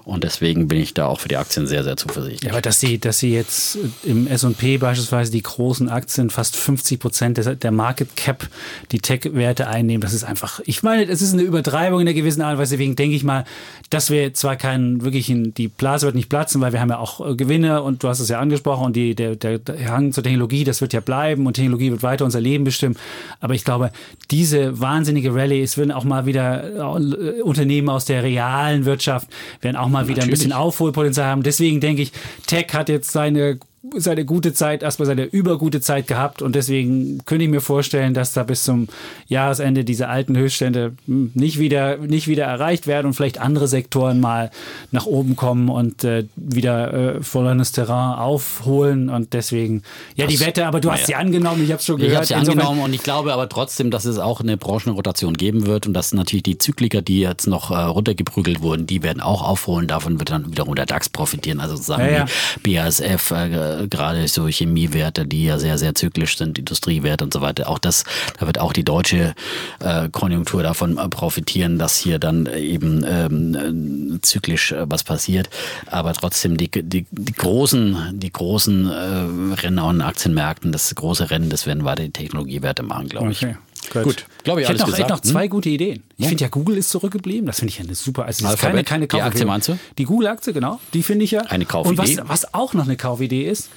Und deswegen bin ich da auch für die Aktien sehr, sehr zuversichtlich. Ja, aber dass sie, dass sie jetzt im S&P beispielsweise die großen Aktien fast 50 Prozent der Market Cap die Tech-Werte einnehmen, das ist einfach, ich meine, es ist eine Übertreibung in einer gewissen Art und Weise. Deswegen denke ich mal, dass wir zwar keinen wirklichen, die Blase wird nicht platzen, weil wir haben ja auch äh, Gewinne und du hast es ja angesprochen und die, der, der Hang zur Technologie, das wird ja bleiben und Technologie wird weiter unser Leben bestimmen. Aber ich glaube, diese wahnsinnige Rallye, es werden auch mal wieder äh, Unternehmen aus der realen Wirtschaft, werden auch mal Natürlich. wieder ein bisschen Aufholpotenzial haben. Deswegen denke ich, Tech hat jetzt seine seine gute Zeit, erstmal seine übergute Zeit gehabt und deswegen könnte ich mir vorstellen, dass da bis zum Jahresende diese alten Höchststände hm, nicht wieder, nicht wieder erreicht werden und vielleicht andere Sektoren mal nach oben kommen und äh, wieder äh, vollendes Terrain aufholen und deswegen, ja, das, die Wette, aber du hast ja. sie angenommen, ich habe es schon gehört. Ich habe sie angenommen und ich glaube aber trotzdem, dass es auch eine Branchenrotation geben wird und dass natürlich die Zykliker, die jetzt noch äh, runtergeprügelt wurden, die werden auch aufholen, davon wird dann wiederum der DAX profitieren, also sozusagen ja, ja. die BASF, äh, äh, gerade so Chemiewerte, die ja sehr, sehr zyklisch sind, Industriewerte und so weiter. Auch das, da wird auch die deutsche äh, Konjunktur davon äh, profitieren, dass hier dann eben ähm, äh, zyklisch äh, was passiert. Aber trotzdem die, die, die großen, die großen äh, Rennen an Aktienmärkten, das große Rennen, das werden weiter die Technologiewerte machen, glaube ich. Gut. Gut. Glaube ich, ich hätte noch, noch zwei hm? gute Ideen. Ich finde ja, Google ist zurückgeblieben. Das finde ich ja eine super. Also ist keine, keine Die Aktie meinst du? Die Google-Aktie, genau. Die finde ich ja. Eine Kaufidee. Und was, was auch noch eine Kaufidee ist,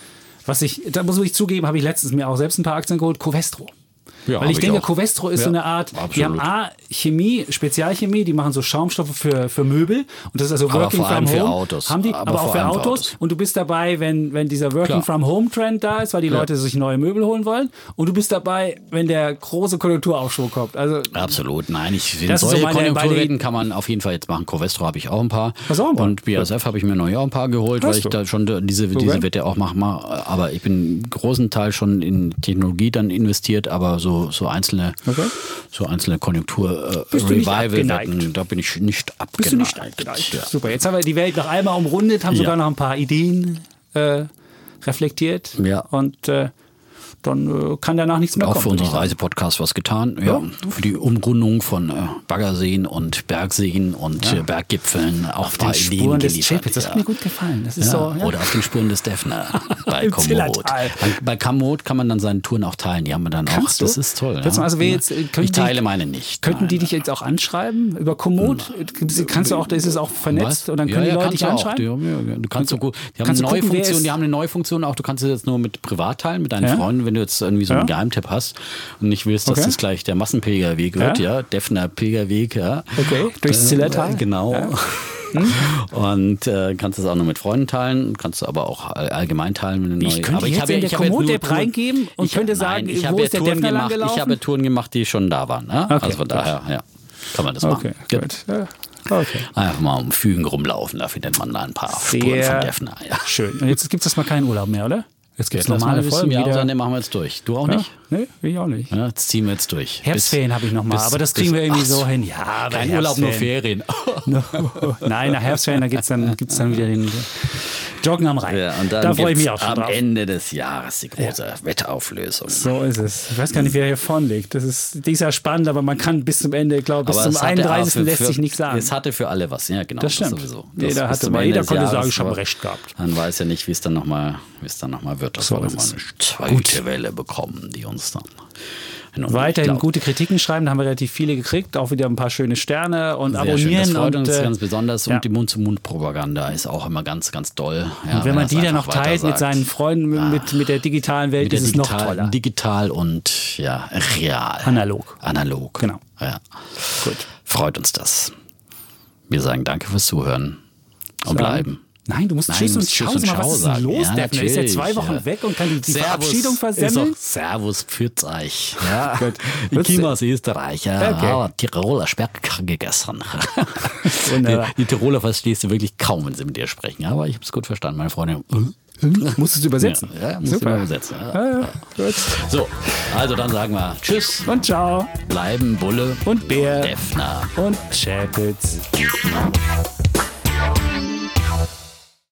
was ich, da muss ich zugeben, habe ich letztens mir auch selbst ein paar Aktien geholt, Covestro. Ja, Weil ich, ich denke, auch. Covestro ist ja, so eine Art, absolut. die haben A, Chemie, Spezialchemie, die machen so Schaumstoffe für, für Möbel. Und das ist also Working from Home. Für Autos. Haben die, aber, aber auch für Autos. Autos. Und du bist dabei, wenn, wenn dieser Working Klar. from Home Trend da ist, weil die ja. Leute sich neue Möbel holen wollen. Und du bist dabei, wenn der große Konjunkturaufschwung kommt. Also, absolut. Nein, ich finde, solche so Konjunkturwetten kann man auf jeden Fall jetzt machen. Covestro habe ich auch ein paar. Was auch ein paar. Und BASF habe ich mir neu auch ein paar geholt, Hast weil ich du? da schon diese, diese Wette auch mache. Aber ich bin großen Teil schon in Technologie dann investiert, aber so, so einzelne Okay. So einzelne Konjunktur-Revival-Wetten, äh, da bin ich nicht abgeneigt. Bist du nicht abgeneigt? Ja. Super, jetzt haben wir die Welt noch einmal umrundet, haben ja. sogar noch ein paar Ideen äh, reflektiert. Ja. Und äh, dann äh, kann danach nichts mehr auch kommen. Auch für unseren Reisepodcast was getan. Ja. ja. Für die Umrundung von äh, Baggerseen und Bergseen und ja. Äh, Berggipfeln auch auf den Spuren des Chapitz. Das hat mir gut gefallen. Das ist so, Oder auf den Spuren des Defner *laughs* bei Komoot. Bei, Komoot kann man dann seine Touren auch teilen. Die haben wir dann Kannst auch. Du? Das ist toll. Ja. Also jetzt, ich teile meine nicht. Könnten Nein. die dich jetzt auch anschreiben über Komoot? Kannst du auch, ist es auch vernetzt? Und dann können die Leute dich anschreiben? Du kannst so gut. Die haben eine neue Funktion. Die haben eine neue Funktion auch. Du kannst es jetzt nur mit privat teilen, mit deinen Freunden, wenn du jetzt irgendwie so einen ja? Geheimtipp hast und nicht willst, dass okay. das gleich der Massenpilgerweg wird, ja, ja Defner Pilgerweg, ja. Okay, durchs Zillertal. Äh, genau. *laughs* Und äh, kannst es auch nur mit Freunden teilen, kannst du aber auch allgemein teilen. Wenn ich könnte aber ich habe, in der Komoot-App reingeben und ich, könnte sagen, nein, ich wo ist der Touren Defner gemacht, Ich habe Touren gemacht, die schon da waren. Ne? Okay, also von daher, ja, kann man das machen. Okay, gut. Ja. Okay. Einfach mal um Fügen rumlaufen, da findet man da ein paar Spuren von Defner. Ja. Schön. Und jetzt gibt es mal keinen Urlaub mehr, oder? Jetzt gibt es normale Folgen wieder. Jahresende machen wir jetzt durch. Du auch nicht? Ja, nee, ich auch nicht. Ja, jetzt ziehen wir jetzt durch. Herbstferien habe ich noch mal, aber das kriegen wir irgendwie so hin. Ja, kein Urlaub, nur Ferien. *laughs* *laughs* Nein, nach Herbstferien, da gibt es dann, gibt's dann wieder den Joggen am Rhein. Ja, und dann da freue ich mich auch schon am drauf. Ende des Jahres die große ja. Wetterauflösung. So ist es. Ich weiß gar nicht, wer hier vorne liegt. Das ist, die ist ja spannend, aber man kann bis zum Ende, glaube ich, bis zum 31. Für, lässt sich nichts sagen. Es hatte für alle was, ja genau. Das stimmt. Das sowieso. Das jeder, hatte, jeder konnte sagen, ich habe recht gehabt. Man weiß ja nicht, wie es dann nochmal noch wird. Das so war nochmal eine zweite Gut. Welle bekommen, die uns dann Weiterhin gute Kritiken schreiben, da haben wir relativ viele gekriegt, auch wieder ein paar schöne Sterne und Sehr abonnieren. Schön. Das freut und, uns äh, ganz besonders ja. und die Mund-zu-Mund-Propaganda ist auch immer ganz, ganz doll. Ja, und wenn, man die dann noch teilt mit seinen Freunden, ja, mit, mit der digitalen Welt, ist es noch toller. Digital und ja, real. Analog. Analog. Genau. Ja. Gut. Freut uns das. Wir sagen danke fürs Zuhören und bleiben. Nein, du musst Nein, Tschüss und Ciao sagen. Was ist denn los, ja, Defner? Ist ja zwei Wochen ja. weg und kann die, die Verabschiedung versemmeln? Servus, pfütz euch. Ja. ich komme aus Österreich. Ja. Okay. Ah, Tiroler Speck gegessen. *laughs* die, die, Tiroler verstehst du wirklich kaum, wenn sie mit dir sprechen. Aber ich habe es gut verstanden, meine Freundin. Musst du es übersetzen? Ja, ja musst du übersetzen. Ja. Ja, so, also dann sagen wir Tschüss und Ciao. Bleiben Bulle und Bär Defner und Chapitz.